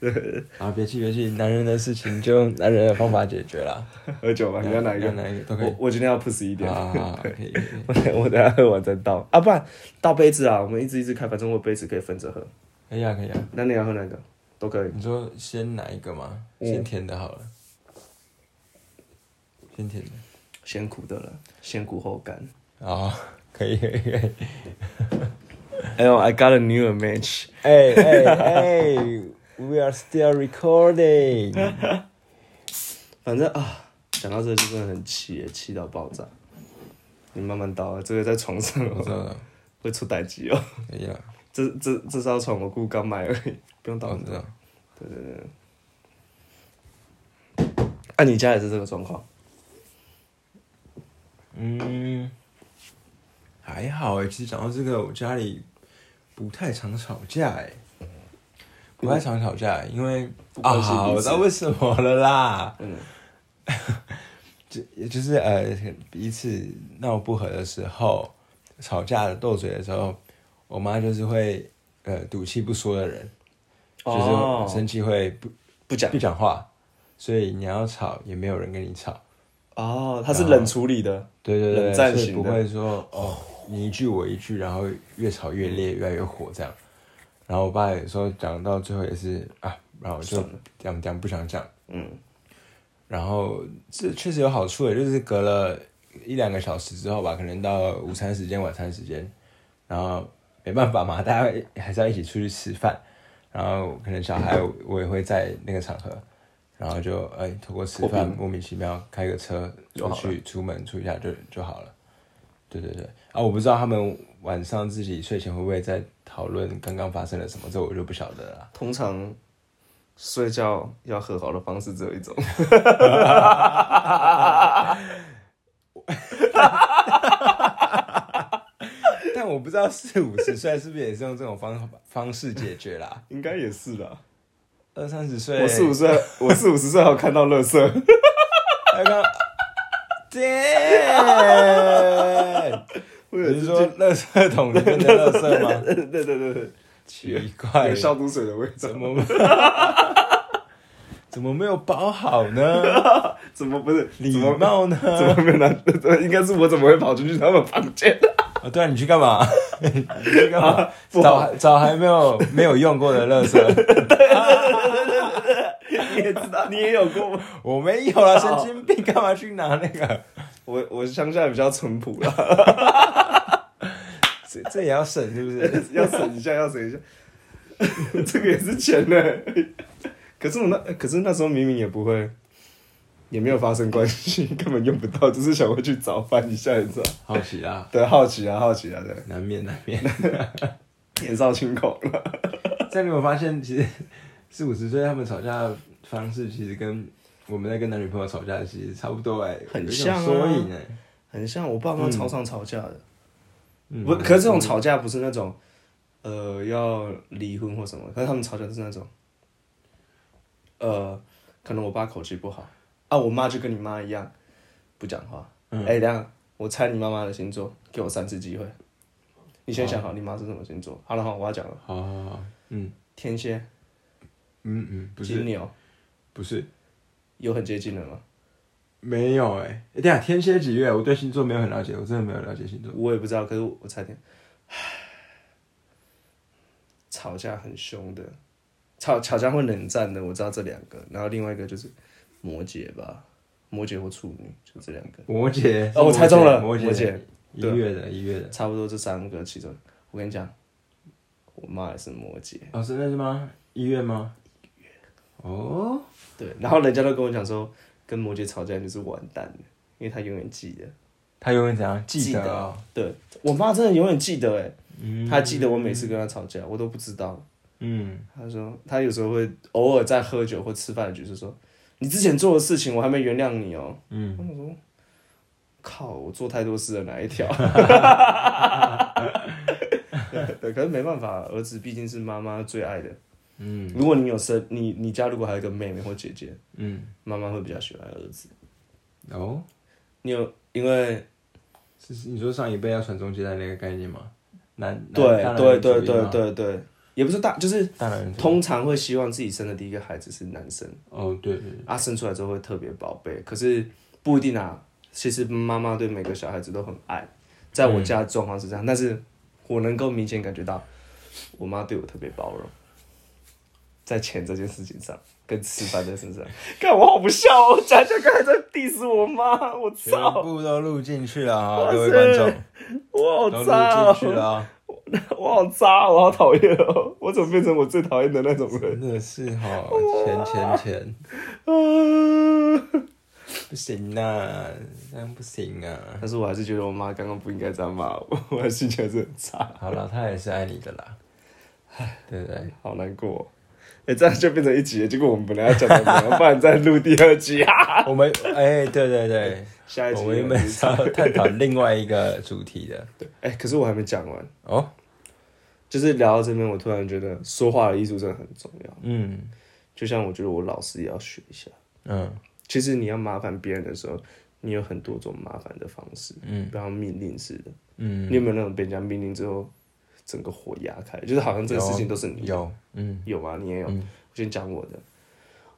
*laughs* 啊，别气别气，男人的事情就用男人的方法解决啦。*laughs* 喝酒吧，你要哪一个？哪一个都可以。我今天要 push 一点。啊，*laughs* 可以。我我等下喝完再倒啊，不然倒杯子啊，我们一直一直开，反正我杯子可以分着喝。可以啊，可以啊。那你要喝哪个？都可以。你说先哪一个嘛？先甜的好了。先甜的。先苦的了，先苦后甘。啊，可以可以可以。哎呦，I got a new image。哎哎哎。We are still recording。*laughs* 反正啊，讲到这就真的很气，气到爆炸。你慢慢倒啊，这个在床上哦，会出歹机哦。哎呀，*laughs* 这这这艘床我姑刚买而已，*laughs* 不用倒。知道。对对对。那你家也是这个状况？嗯，还好哎。其实讲到这个，我家里不太常吵架哎。不太常吵架，因为啊，我知道为什么了啦。嗯，*laughs* 就也就是呃，彼此闹不和的时候，吵架斗嘴的时候，我妈就是会呃赌气不说的人，就哦是生气会不不讲不讲话，所以你要吵也没有人跟你吵。哦，他是冷处理的，对对对，冷战型不会说哦你一句我一句，然后越吵越烈，越来越火这样。然后我爸有时候讲到最后也是啊，然后我就讲讲不想讲。嗯，然后这确实有好处的，就是隔了一两个小时之后吧，可能到午餐时间、晚餐时间，然后没办法嘛，大家还是要一起出去吃饭，然后可能小孩我也会在那个场合，然后就哎通过吃饭莫名其妙开个车出去出门出一下就就好了。对对对，啊，我不知道他们晚上自己睡前会不会在讨论刚刚发生了什么，这我就不晓得了啦。通常睡觉要和好的方式只有一种，*laughs* 但我不知道四五十岁是不是也是用这种方方式解决啦？应该也是的。二三十岁，我四五岁，我四五十岁还有看到垃圾，*laughs* 刚刚，对，或者你是说垃圾桶里面的垃圾吗？*laughs* 对对对对对，奇怪有，消毒水的味道怎，么 *laughs* 怎么没有包好呢？*laughs* 怎么不是礼貌呢？怎么没有拿？应该是我怎么会跑出去他们房间？哦，对啊，你去干嘛？你去干嘛？找找还没有没有用过的垃圾，你也知道，你也有过吗？我没有啊，神经病，干嘛去拿那个？我我乡下比较淳朴啦，这这也要省是不是？*laughs* 要省一下，要省一下。*laughs* 这个也是钱呢。可是我那，可是那时候明明也不会，也没有发生关系，*laughs* 根本用不到，只是想回去找翻一下，你知道？好奇啊，对，好奇啊，好奇啊，对，难免难免。年少轻狂了。但你有发现，其实四五十岁他们吵架的方式，其实跟我们在跟男女朋友吵架的其实差不多哎、很像啊缩影哎、很像我爸妈常常吵架的，嗯不，可是这种吵架不是那种，呃，要离婚或什么，可是他们吵架是那种，呃，可能我爸口气不好啊，我妈就跟你妈一样，不讲话。嗯。哎、等一下，我猜你妈妈的星座，给我三次机会。你先想好你妈是什么星座。好了，好，我要讲了，好好好，嗯。天蝎、嗯嗯，不是。金牛，不是。有很接近的吗？没有哎、欸，等一下天蝎几月？我对星座没有很了解，我真的没有了解星座。我也不知道，可是我猜天，吵架很凶的，吵吵架会冷战的，我知道这两个，然后另外一个就是摩羯吧，摩羯或处女，就这两个，摩羯哦我猜中了摩摩羯一月的一月的。差不多这三个其中，我跟你讲，我妈也是摩羯，哦，真的是吗？一月吗？一月。哦，对，然后人家都跟我讲说，跟摩羯吵架就是完蛋的，因为他永远记得，他永远怎样记记得得哦？对我妈真的永远记得，哎，嗯她记得我每次跟她吵架，我都不知道。嗯，她说她有时候会偶尔在喝酒或吃饭的局是说，你之前做的事情我还没原谅你哦。嗯，我说，靠，我做太多事了哪一条？*laughs* 对，可是没办法，儿子毕竟是妈妈最爱的。嗯。如果你有生你你家如果还有一个妹妹或姐姐，嗯，妈妈会比较喜欢儿子。哦，你有因为你说上一辈要传宗接代那个概念吗？男对对对对对对，也不是大，就是通常会希望自己生的第一个孩子是男生。哦，对对对，啊，生出来之后会特别宝贝，可是不一定啊。其实妈妈对每个小孩子都很爱，在我家的状况是这样，但是我能够明显感觉到，我妈对我特别包容，在钱这件事情上，跟吃饭的身上。看我好不孝哦，佳佳刚才在 diss 我妈，我全操，部都录进去了啊，各位塞观众 *laughs* 我好渣进去哦，了啊，我好渣，我好讨厌哦，我怎么变成我最讨厌的那种人？真的是哈，钱钱钱，*laughs* 啊！不行呐，这样不行啊。但是我还是觉得我妈刚刚不应该这样骂我，我还心情还是很差。好了，她也是爱你的啦，唉对不对？好难过。哎、这样就变成一集了。结果我们本来要讲的没有，不然再录第二集啊。*laughs* 我们哎，对对对，下一集我们原本是要 *laughs* 探讨另外一个主题的 *laughs* 对哎、可是我还没讲完，哦，就是聊到这边，我突然觉得说话的艺术真的很重要。嗯就像我觉得我老师也要学一下。嗯其实你要麻烦别人的时候，你有很多种麻烦的方式，嗯不要命令式的。嗯你有没有那种被人家命令之后，整个火压开，就是好像这个事情都是你有，嗯有吗？你也有。我先讲我的，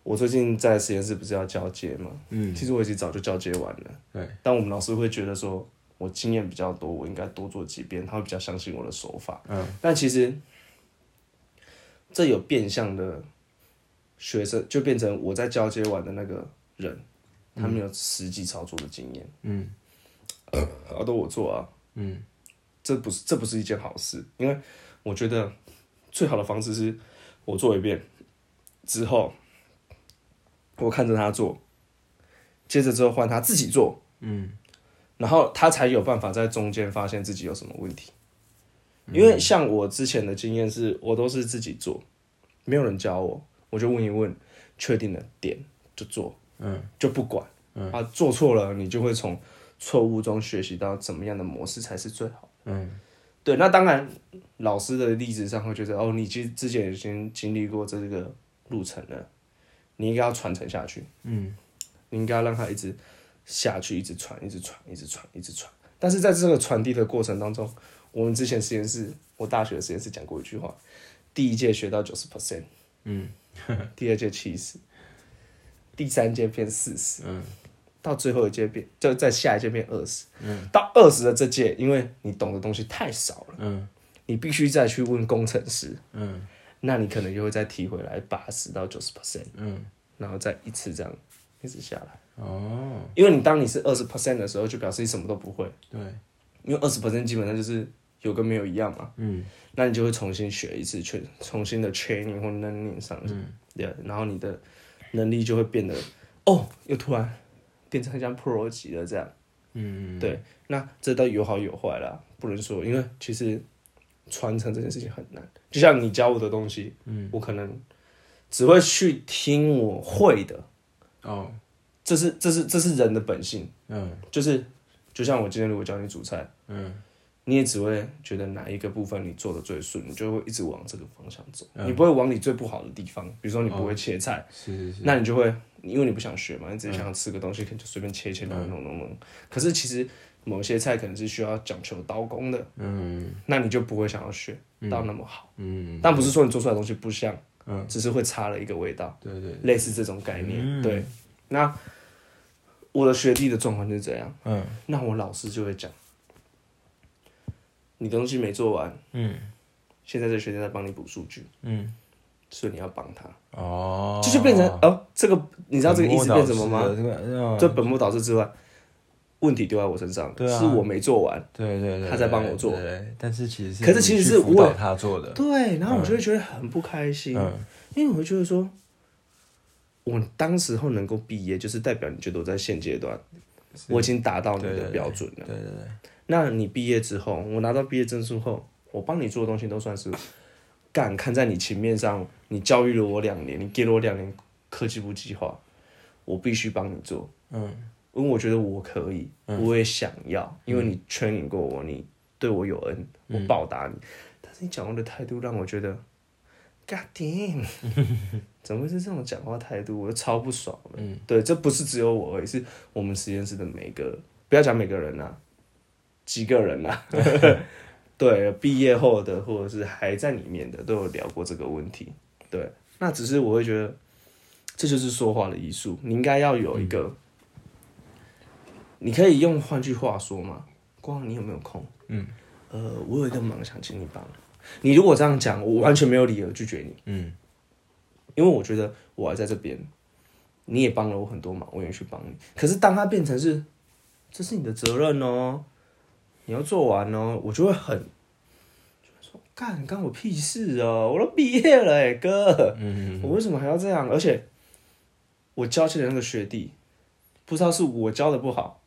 我最近在实验室不是要交接吗？嗯，其实我已经早就交接完了，对，但我们老师会觉得说我经验比较多，我应该多做几遍，他会比较相信我的手法。嗯，但其实这有变相的学生，就变成我在交接完的那个人，他没有实际操作的经验。嗯，啊，都我做啊。嗯，这不是这不是一件好事，因为我觉得最好的方式是我做一遍之后，我看着他做，接着之后换他自己做，嗯，然后他才有办法在中间发现自己有什么问题。因为像我之前的经验是，我都是自己做，没有人教我，我就问一问，确定了点就做，嗯，就不管，嗯啊，做错了你就会从错误中学习到怎么样的模式才是最好。嗯，对，那当然，老师的例子上会觉得，哦，你其实之前已经经历过这个路程了，你应该要传承下去。嗯，你应该要让他一直下去，一直传，一直传，一直传，一直传。但是在这个传递的过程当中，我们之前实验室，我大学的实验室讲过一句话：第一届学到九十 percent，嗯，*laughs* 第二届七十，第三届变四十，嗯，到最后一届变，就在下一届变二十，嗯，到二十的这届，因为你懂的东西太少了，嗯，你必须再去问工程师，嗯，那你可能就会再提回来八十到九十 percent，嗯，然后再一次这样一直下来。哦，因为你当你是二十 percent 的时候，就表示你什么都不会，对，因为二十 percent 基本上就是有跟没有一样嘛。嗯，那你就会重新学一次，全重新的 training 或 learning 上去，对，然后你的能力就会变得，哦，又突然变成像 pro 级的这样。嗯，对，那这都有好有坏啦，不能说，因为其实传承这件事情很难。就像你教我的东西，嗯，我可能只会去听我会的，哦，这是这是这是人的本性。嗯，就是就像我今天如果教你煮菜，嗯，你也只会觉得哪一个部分你做的最顺，你就会一直往这个方向走，嗯。你不会往你最不好的地方，比如说你不会切菜，是是是，那你就会因为你不想学嘛，你只是想吃个东西，可能就随便切切弄弄弄弄。可是其实某些菜可能是需要讲求刀工的，嗯。那你就不会想要学到那么好。嗯，但不是说你做出来的东西不像，嗯，只是会差了一个味道，对对，类似这种概念。嗯。对，那我的学弟的状况就是这样。嗯。那我老师就会讲，你东西没做完，嗯。现在这学生在帮你补数据，嗯，所以你要帮他，哦，这就变成哦，这个你知道这个意思变什么吗？这本末倒置之外，问题丢在我身上，对啊是我没做完，对对对，他在帮我做对，但是其实是，可是其实是我他做的，对，然后我就会觉得很不开心，嗯。因为我会觉得说，我当时候能够毕业，就是代表你觉得我在现阶段我已经达到你的标准了。对对对，那你毕业之后，我拿到毕业证书后，我帮你做的东西都算是干，看在你情面上，你教育了我两年，你给了我两年科技部计划，我必须帮你做，嗯因为我觉得我可以，我也想要，因为你 training 过我，你对我有恩，我报答你。但是你讲话的态度让我觉得，God damn，*laughs* 怎么会是这种讲话态度？我就超不爽的。嗯对，这不是只有我而已，是我们实验室的每个，不要讲每个人啦、几个人啊、*laughs* 对，毕业后的或者是还在里面的都有聊过这个问题。对，那只是我会觉得，这就是说话的艺术，你应该要有一个，你可以用换句话说嘛，光你有没有空？嗯，呃，我有一个忙想请你帮。你如果这样讲，我完全没有理由拒绝你，嗯因为我觉得我还在这边，你也帮了我很多忙，我愿意去帮你。可是当它变成是，这是你的责任哦，你要做完哦，我就会很，就会说干干我屁事哦，我都毕业了哎哥，嗯我为什么还要这样？而且我教起的那个学弟，不知道是我教的不好，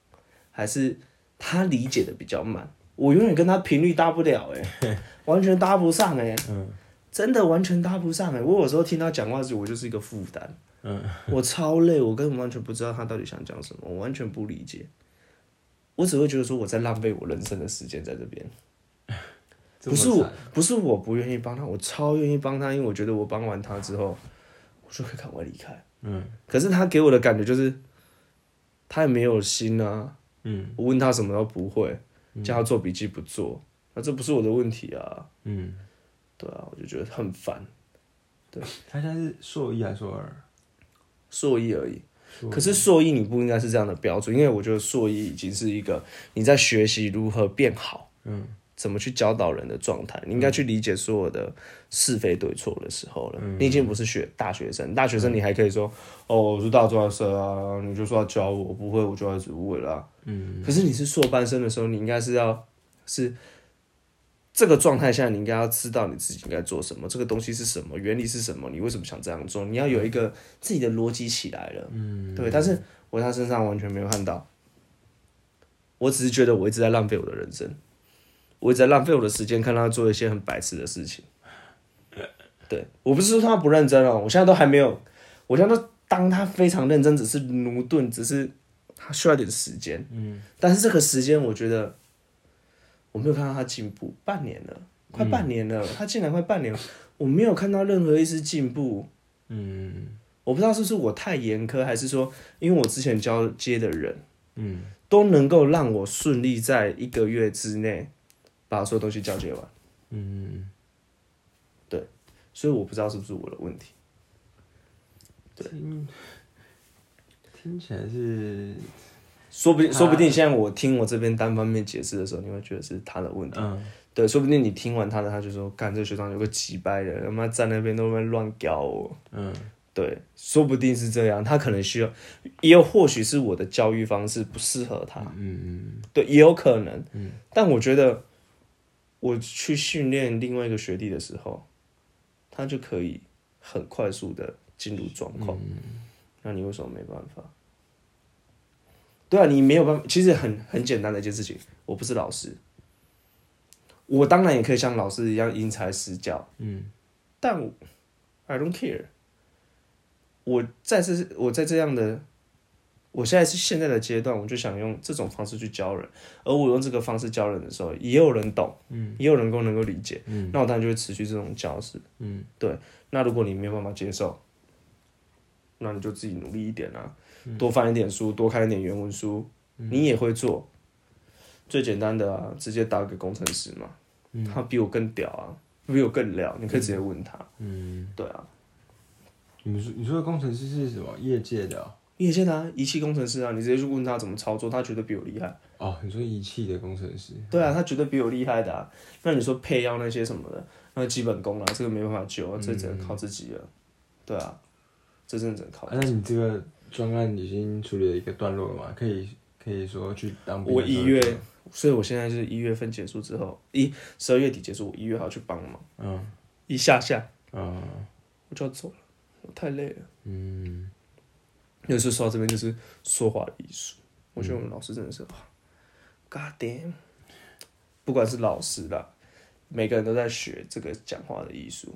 还是他理解的比较慢，我永远跟他频率搭不了哎，*laughs* 完全搭不上哎。嗯真的完全搭不上哎！我有时候听他讲话时，我就是一个负担，嗯，我超累，我根本完全不知道他到底想讲什么，我完全不理解。我只会觉得说我在浪费我人生的时间在这边，*laughs* 不是我，不是我不愿意帮他，我超愿意帮他，因为我觉得我帮完他之后，我就可以赶快离开。嗯可是他给我的感觉就是，他也没有心啊。嗯我问他什么都不会，叫他做笔记不做，那这不是我的问题啊，嗯，对啊，我就觉得很烦，对他现在是硕一还是硕二？硕一而已。硕可是硕一你不应该是这样的标准，因为我觉得硕一已经是一个你在学习如何变好，嗯，怎么去教导人的状态，你应该去理解所有的是非对错的时候了。你已经不是学大学生，大学生你还可以说，哦，我是大专生啊，你就说要教我，不会我就要一直问啦。嗯，可是你是硕班生的时候，你应该是要是这个状态下，你应该要知道你自己应该做什么，这个东西是什么，原理是什么，你为什么想这样做，你要有一个自己的逻辑起来了。嗯，对，但是我在他身上完全没有看到，我只是觉得我一直在浪费我的人生，我一直在浪费我的时间，看他做一些很白痴的事情。*laughs* 对我不是说他不认真哦，我现在都还没有，我现在都当他非常认真，只是驽钝，只是他需要一点时间。嗯，但是这个时间我觉得我没有看到他进步，半年了，快半年了，他竟然快半年了，我没有看到任何一丝进步。嗯。我不知道是不是我太严苛，还是说因为我之前交接的人嗯。都能够让我顺利在一个月之内把所有东西交接完，嗯，对所以我不知道是不是我的问题。对。听起来是，说不定，说不定现在我听我这边单方面解释的时候，你会觉得是他的问题。嗯对，说不定你听完他的，他就说：“干，这个学长有个几掰人，他妈在那边都在乱搞我。嗯”对，说不定是这样，他可能需要，也有或许是我的教育方式不适合他。嗯嗯对，也有可能。嗯但我觉得我去训练另外一个学弟的时候，他就可以很快速的进入状况。嗯那你为什么没办法？对啊，你没有办法。其实很很简单的一件事情，我不是老师，我当然也可以像老师一样因材施教，嗯。但我 I don't care。我在这，我在这样的，我现在是现在的阶段，我就想用这种方式去教人，而我用这个方式教人的时候，也有人懂，嗯，也有人够能够理解，嗯，那我当然就会持续这种教式，嗯，对。那如果你没有办法接受，那你就自己努力一点啊，嗯多翻一点书，多看一点原文书，你也会做。最简单的啊，直接打给工程师嘛，他比我更屌啊，比我更了，你可以直接问他，嗯，对啊。你说你说的工程师是什么？业界的哦业界的啊，仪器工程师啊，你直接去问他怎么操作，他绝对比我厉害。哦，你说仪器的工程师，对啊，他绝对比我厉害的啊。那你说配药那些什么的，那基本功啊，这个没办法救啊，这只能靠自己了。对啊，这真的只能靠啊。那你这个专案已经处理了一个段落了嘛？可以可以说去当兵我一月，所以我现在就是一月份结束之后，一十二月底结束，我一月还要去帮忙，嗯。一下下。嗯。我就要走了，我太累了。嗯。有时候说到这边就是说话的艺术，我觉得我们老师真的是哇，God damn，不管是老师啦，每个人都在学这个讲话的艺术，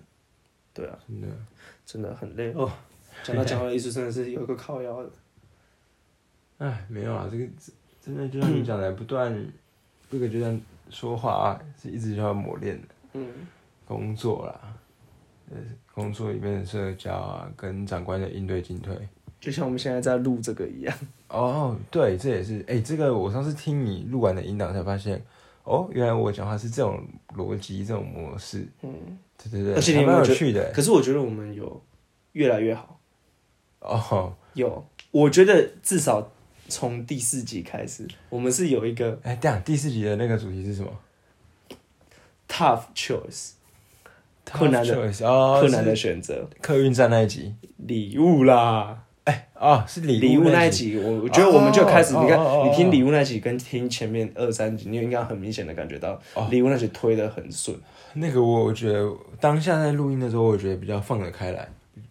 对啊，真的。真的很累。哦。讲到讲话的艺术，真的是有一个靠腰的。哎，没有啊，这个真的就像你讲的，不断这个就像说话啊，是一直就要磨练的。嗯，工作啦，呃，工作里面的社交啊，跟长官的应对进退。就像我们现在在录这个一样。哦，对，这也是，哎、这个我上次听你录完的音档才发现，哦，原来我讲话是这种逻辑、这种模式。嗯，对对对，而且你还蛮有没有觉有趣的。可是我觉得我们有越来越好。哦，有，我觉得至少从第四集开始，我们是有一个哎，这样第四集的那个主题是什么？tough choice 困难的 Tough choice，哦，困难的选择，客运站那一集。礼物啦。哎哦，是礼礼物那一集。我我觉得我们就开始，你看你听礼物那集跟听前面二三集，你应该很明显的感觉到哦礼物那集推的很顺。那个我觉得当下在录音的时候，我觉得比较放得开来，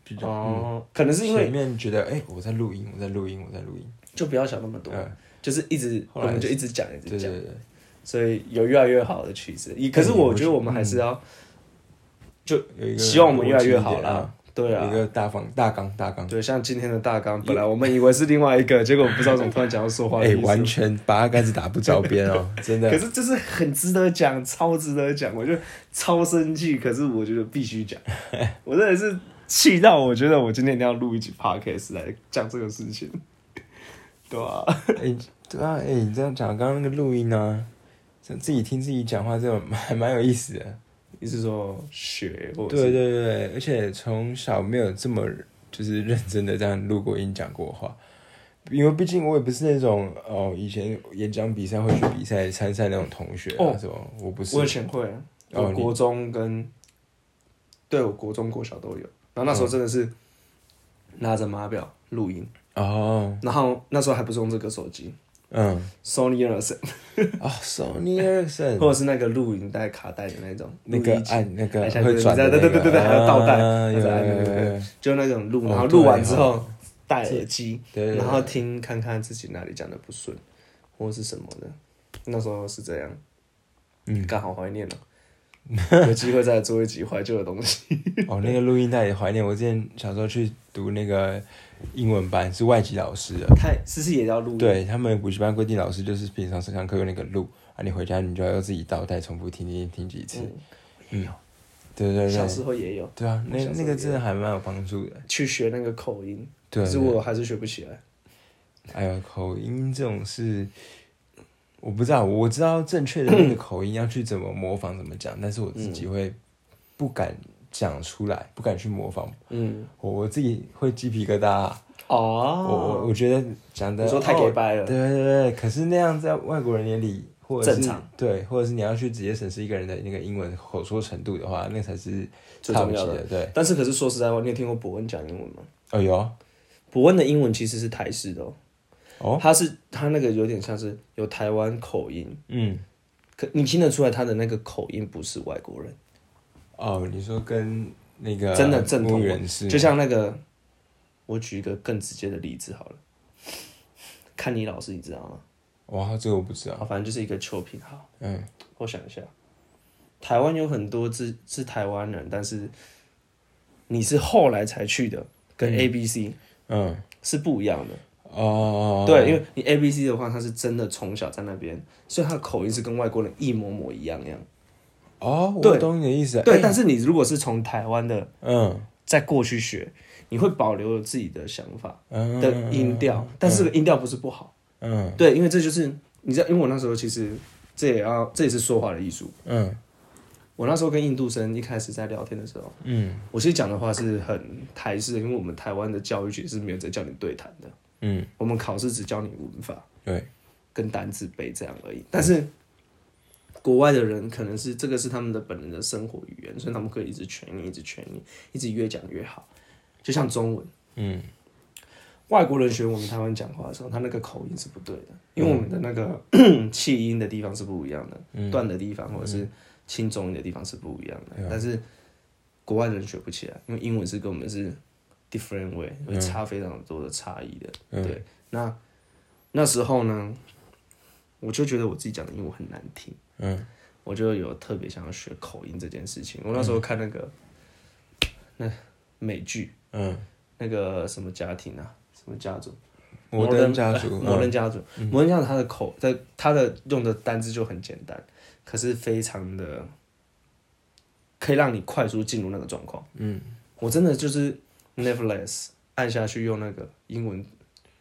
比较、哦，可能是因为面觉得哎、我在录音，我在录音，我在录音。就不要想那么多，嗯，就是一直我来们就一直讲一直讲，对对对，所以有越来越好的曲子。可是我觉得我们还是要有一个希望我们越来越好啦。对啊有一，个大方大纲大纲，对，像今天的大纲，本来我们以为是另外一个，*laughs* 结果不知道怎么突然讲到说话的哎、艺术完全八竿子打不着边哦，*laughs* 真的可。是就是很值得讲，超值得讲，我就超生气，可是我觉得必须讲，我真的是气到我觉得我今天一定要录一集 podcast 来讲这个事情，*laughs* 对啊，哎、对啊，哎、你这样讲，刚刚那个录音啊，自己听自己讲话，这种还蛮有意思的。你是说学对对对，而且从小没有这么就是认真的这样录过音讲过话，因为毕竟我也不是那种哦，以前演讲比赛会去比赛参赛那种同学啊，哦什么我不是。我以前会我国中跟，对我国中、国小都有。然后那时候真的是拿着码表录音，哦，然后那时候还不是用这个手机嗯，，Sony Ericsson，哦，Sony Ericsson *laughs* 或者是那个录音带卡带的那种，那个按那个下会转的，对对对对对还有倒带对对？对，就那种录，哦然后录完之后哦戴耳机，然后听看看自己哪里讲的不顺，或是什么的。那时候是这样，嗯，刚好怀念了，*laughs* 有机会再做一集怀旧的东西。哦，那个录音带也怀念。我之前小时候去读那个英文班，是外籍老师的，太思思也要录，，对他们补习班规定，老师就是平常上堂课用那个录啊，你回家你就要自己倒带重复听听听几次。嗯，对对对小，时候也有对啊，那那个真的还蛮有帮助的。去学那个口音，对，可是我还是学不起来。哎呀，口音这种事，我不知道，我知道正确的那个口音要去怎么模仿怎么讲，但是我自己会不敢讲出来，不敢去模仿。嗯，我我自己会鸡皮疙瘩啊、我我哦，我觉得讲的说太给掰了。对对对对，可是那样在外国人眼里，或者是正常。对，或者是你要去直接审视一个人的那个英文口说程度的话，那才是最重要的。对，但是可是说实在话，你有听过伯恩讲英文吗？哦有伯恩的英文其实是台式的哦，哦，他是他那个有点像是有台湾口音，嗯。可你听得出来他的那个口音不是外国人，哦，你说跟那个真的正统人士，就像那个，我举一个更直接的例子好了，看你老师你知道吗？哇，这个我不知道。啊，反正就是一个秋品好。嗯。我想一下，台湾有很多是是台湾人，但是你是后来才去的，跟 A B C 嗯。是不一样的。哦，对，因为你 A B C 的话，他是真的从小在那边，所以他的口音是跟外国人一模模一样样。哦，我懂你的意思。对，哎但是你如果是从台湾的嗯再过去学，你会保留自己的想法嗯的音调，但是这个音调不是不好。嗯对，因为这就是你知道，因为我那时候其实这也要这也是说话的艺术。嗯我那时候跟印度生一开始在聊天的时候，嗯我其实讲的话是很台式的，因为我们台湾的教育其实是没有在教你对谈的，嗯，我们考试只教你文法对，跟单字背这样而已。但是国外的人可能是这个是他们的本人的生活语言，所以他们可以一直全你，一直全你，一直越讲越好。就像中文，嗯。外国人学我们台湾讲话的时候，他那个口音是不对的，因为我们的那个 *coughs* 气音的地方是不一样的，断的地方或者是轻重音的地方是不一样的。但是国外人学不起来，因为英文是跟我们是 different way，会差非常多的差异的。对，那那时候呢，我就觉得我自己讲的英文很难听，嗯。我就有特别想要学口音这件事情。我那时候看那个、那美剧，嗯，那个什么家庭啊，什么家族。摩登 *laughs* 家族，嗯。摩登家族，摩登家族，他的口在他的用的单字就很简单，可是非常的可以让你快速进入那个状况。嗯，我真的就是 nevertheless 按下去用那个英文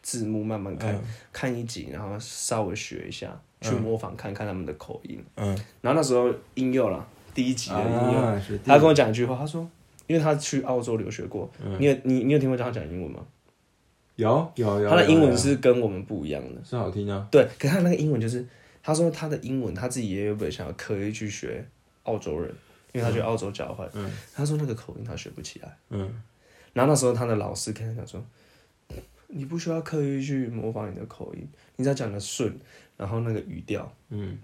字幕慢慢看，看一集，然后稍微学一下，去模仿看看他们的口音。嗯，然后那时候英幼啦，第一集的英幼，啊，他跟我讲一句话，他说，因为他去澳洲留学过，嗯你有你你有听过他讲英文吗？有有有，他的英文是跟我们不一样的。是好听啊，对，可他那个英文就是，他说他的英文他自己也有本想要刻意去学澳洲人，因为他去澳洲交换。嗯，他说那个口音他学不起来。嗯然后那时候他的老师跟他讲说，你不需要刻意去模仿你的口音，你只要讲的顺，然后那个语调嗯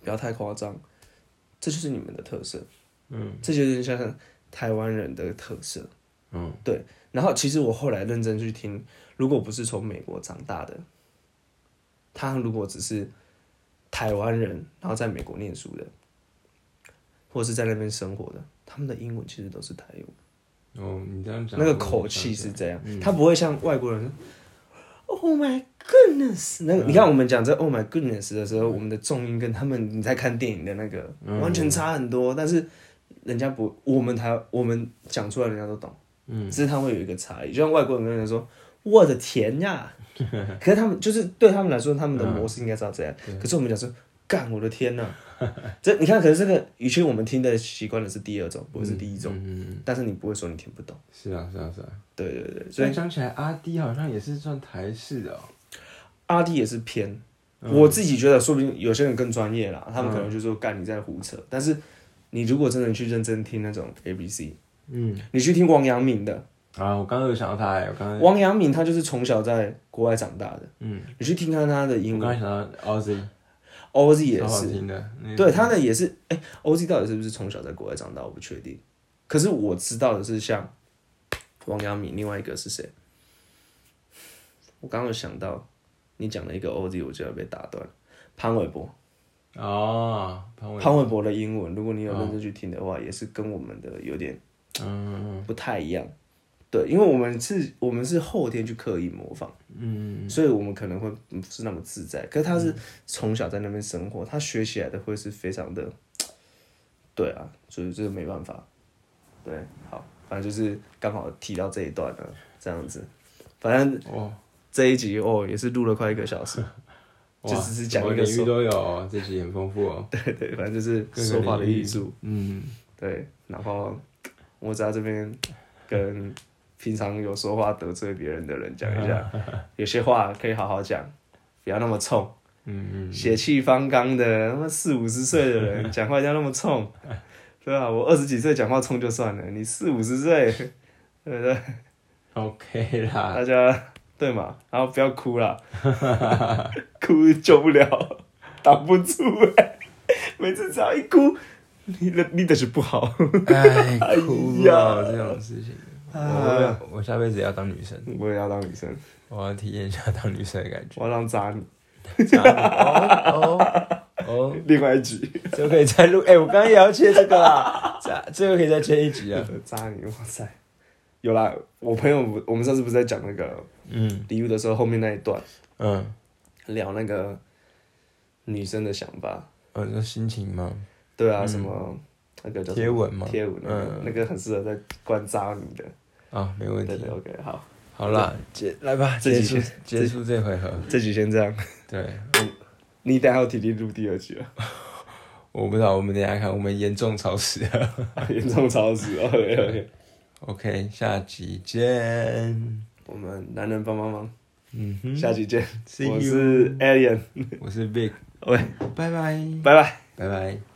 不要太夸张，这就是你们的特色。嗯这就是像台湾人的特色。嗯对，然后其实我后来认真去听，如果不是从美国长大的，他如果只是台湾人，然后在美国念书的，或者是在那边生活的，他们的英文其实都是台语，哦，你这样讲，那个口气是这样，嗯他不会像外国人。Oh my goodness！那个，你看我们讲这 Oh my goodness 的时候，我们的重音跟他们你在看电影的那个嗯完全差很多，但是人家不，我们台我们讲出来，人家都懂。嗯，只是他会有一个差异，就像外国人跟人说“我的天呀”，*laughs* 可是他们就是对他们来说，他们的模式应该是要这样。可是我们讲说干我的天呐！*laughs* 这你看，可是这个以前我们听的习惯的是第二种，不是第一种，嗯，但是你不会说你听不懂。是啊，是啊，是啊。对对对，所所以以讲起来，阿弟好像也是算台式的哦。阿弟也是偏，嗯。我自己觉得说不定有些人更专业啦，他们可能就说干你在胡扯，但是你如果真的去认真听那种 A B C，嗯，你去听王阳明的，啊，我刚刚有想到他哎，我刚刚。王阳明他就是从小在国外长大的，嗯，你去听看他的英文。刚刚想到 Ozzy，，OZ 也是，对，他的也是，哎、o z 到底是不是从小在国外长大，我不确定。可是我知道的是，像王阳明，另外一个是谁？我刚刚有想到，你讲了一个 OZ，我就要被打断了。潘玮柏，哦，潘玮，潘玮柏的英文，如果你有认真去听的话，也是跟我们的有点嗯不太一样。对，因为我们是，我们是后天去刻意模仿，嗯，所以我们可能会不是那么自在。可是他是从小在那边生活，他学起来的会是非常的，对啊，所以这个没办法。对，好，反正就是刚好提到这一段了，这样子。反正哦，这一集哦，也是录了快一个小时，就只是讲一个说，领域都有哦，这集很丰富哦。对对，反正就是说话的艺术，嗯，对。然后我在这边跟平常有说话得罪别人的人讲一下，*laughs* 有些话可以好好讲，不要那么冲。嗯嗯，血气方刚的，他妈四五十岁的人讲话要那么冲，*laughs* 对吧、我二十几岁讲话冲就算了，你四五十岁，*laughs* 对不对？OK 啦，大家对嘛？然后不要哭啦，哭救不了，挡不住哎、每次只要一哭，你的你的是不好。哎，哭呀啊，这种事情，我我下辈子也要当女生，我也要当女生，我要体验一下当女生的感觉。我要当渣女。哦哦哦，另外一集，就可以再录。哎，我刚刚也要切这个啦，这这个可以再切一集啊。渣女，哇塞！有啦，我朋友，我们上次不是在讲那个嗯礼物的时候，后面那一段嗯，聊那个女生的想法，哦，你说心情吗？对啊，什么那个叫贴文吗贴文那个、嗯那个很适合在关渣女的。啊，没问题对对。，OK，好，好啦，结来吧，这集结束结束这回合。这集先这样。对，*laughs* 你等一下有体力录第二集了，*laughs* 我不知道，我们等下看，我们严重超时了。*laughs* 严重超时。OK OK，OK，下集见。我们男人帮帮忙，嗯哼，下集见。我是 Alien，我是 Big，OK，拜拜，拜拜。拜拜。